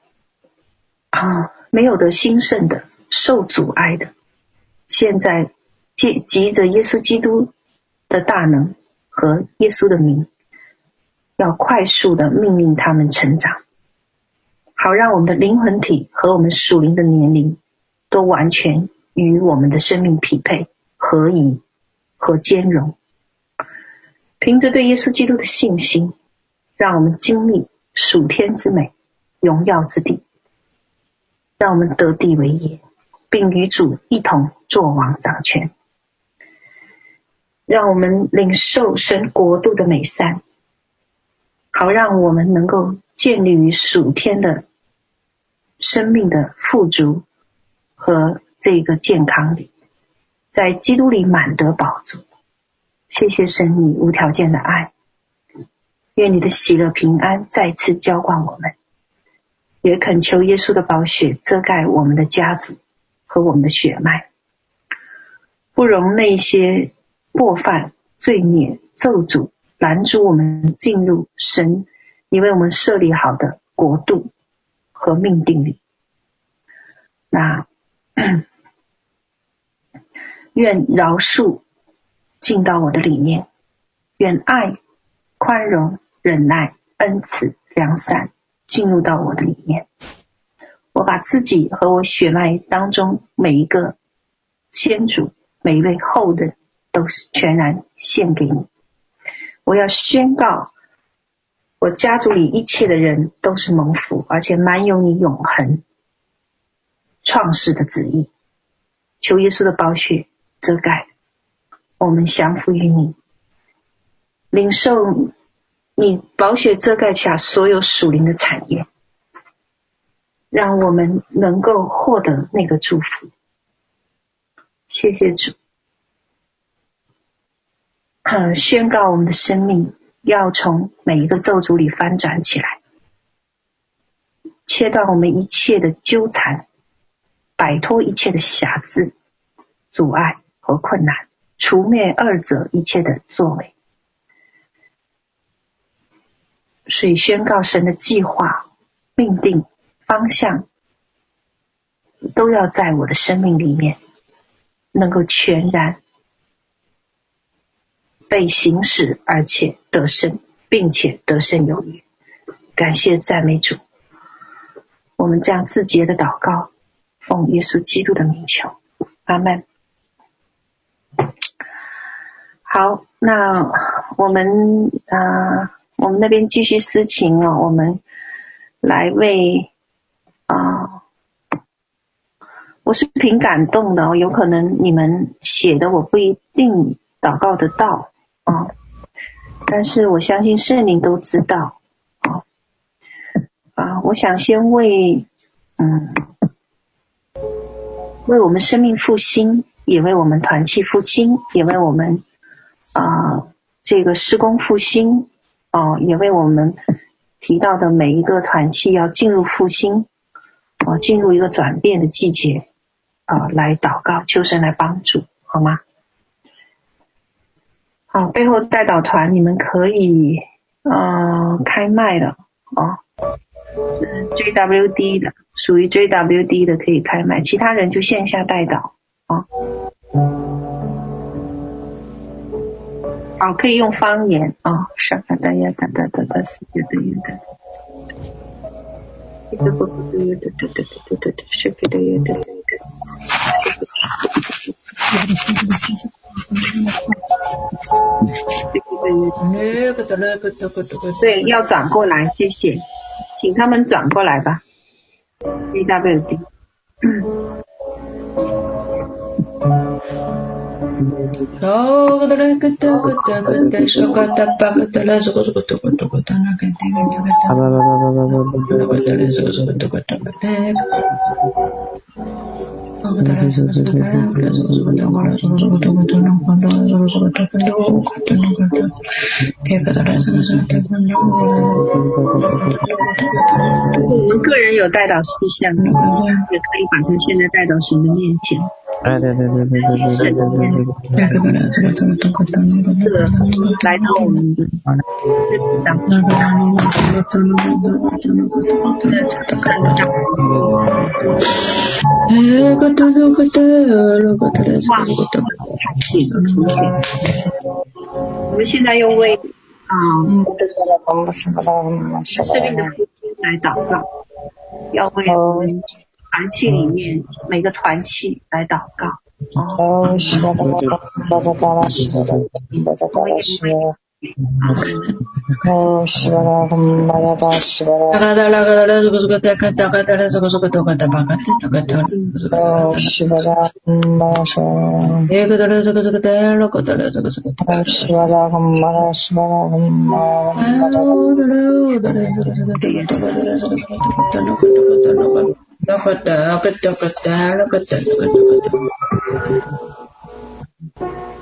啊没有的兴盛的，受阻碍的。现在借借着耶稣基督的大能和耶稣的名，要快速的命令他们成长，好让我们的灵魂体和我们属灵的年龄都完全与我们的生命匹配、合一和兼容。凭着对耶稣基督的信心，让我们经历属天之美、荣耀之地，让我们得地为业。并与主一同作王掌权，让我们领受神国度的美善，好让我们能够建立于属天的生命的富足和这个健康里，在基督里满得饱足。谢谢神，你无条件的爱，愿你的喜乐平安再次浇灌我们，也恳求耶稣的宝血遮盖我们的家族。和我们的血脉，不容那些过犯、罪孽、咒诅拦阻我们进入神你为我们设立好的国度和命定里。那 (clears throat) 愿饶恕进到我的里面，愿爱、宽容、忍耐、恩慈、良善进入到我的里面。我把自己和我血脉当中每一个先祖、每一位后人都是全然献给你。我要宣告，我家族里一切的人都是蒙福，而且满有你永恒创世的旨意。求耶稣的宝血遮盖，我们降服于你，领受你宝血遮盖下所有属灵的产业。让我们能够获得那个祝福，谢谢主。嗯，宣告我们的生命要从每一个咒诅里翻转起来，切断我们一切的纠缠，摆脱一切的瑕疵、阻碍和困难，除灭二者一切的作为。所以宣告神的计划命定。方向都要在我的生命里面能够全然被行使，而且得胜，并且得胜有余。感谢赞美主，我们这样自洁的祷告，奉耶稣基督的名求，阿门。好，那我们啊、我们那边继续私情哦，我们来为。啊，我是凭感动的，有可能你们写的我不一定祷告得到啊，但是我相信圣灵都知道啊啊，我想先为嗯为我们生命复兴，也为我们团契复兴，也为我们啊这个施工复兴啊，也为我们提到的每一个团契要进入复兴。啊，进入一个转变的季节，啊，来祷告，求神来帮助，好吗？好，背后带导团，你们可以嗯开麦了哦，嗯 JWD 的，属于 JWD 的可以开麦，其他人就线下带导啊。好，可以用方言啊，上海哒呀，等哒哒等，四川的呀，一直播播对有对，对对对对对对对，设对对对。要转过来，谢谢，请他们转过来吧。DWD。我们个人有代祷事项，也可以把它现在带到神的面前。哎，对对对对对对对对对对。这个来到我们的我们现在用为啊，生命的父亲来祷告，要为我们。团契里面每个团契来祷告。哦，是的，是的，是的，是的，是的。哦，是的，もうしばらくまだだしばらく。もうしばらくまだしばらくまだしばらくまだ。なかった、なかった、なかった、なかった、なかった。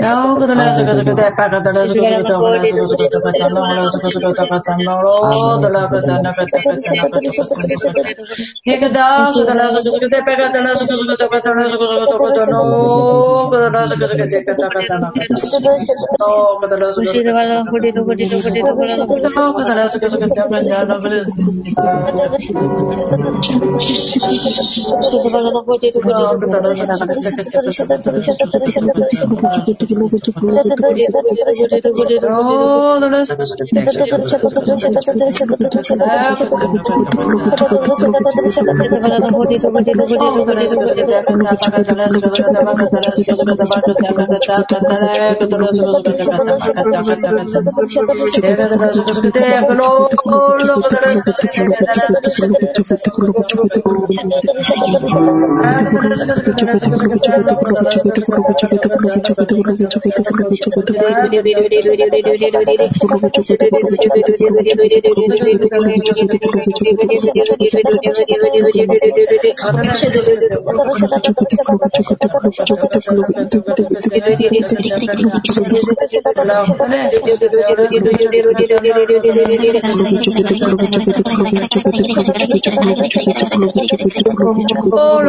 Kau. شکتی 私たちは。Oh,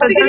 Hola,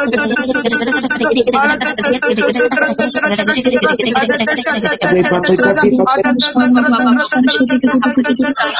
بہت سر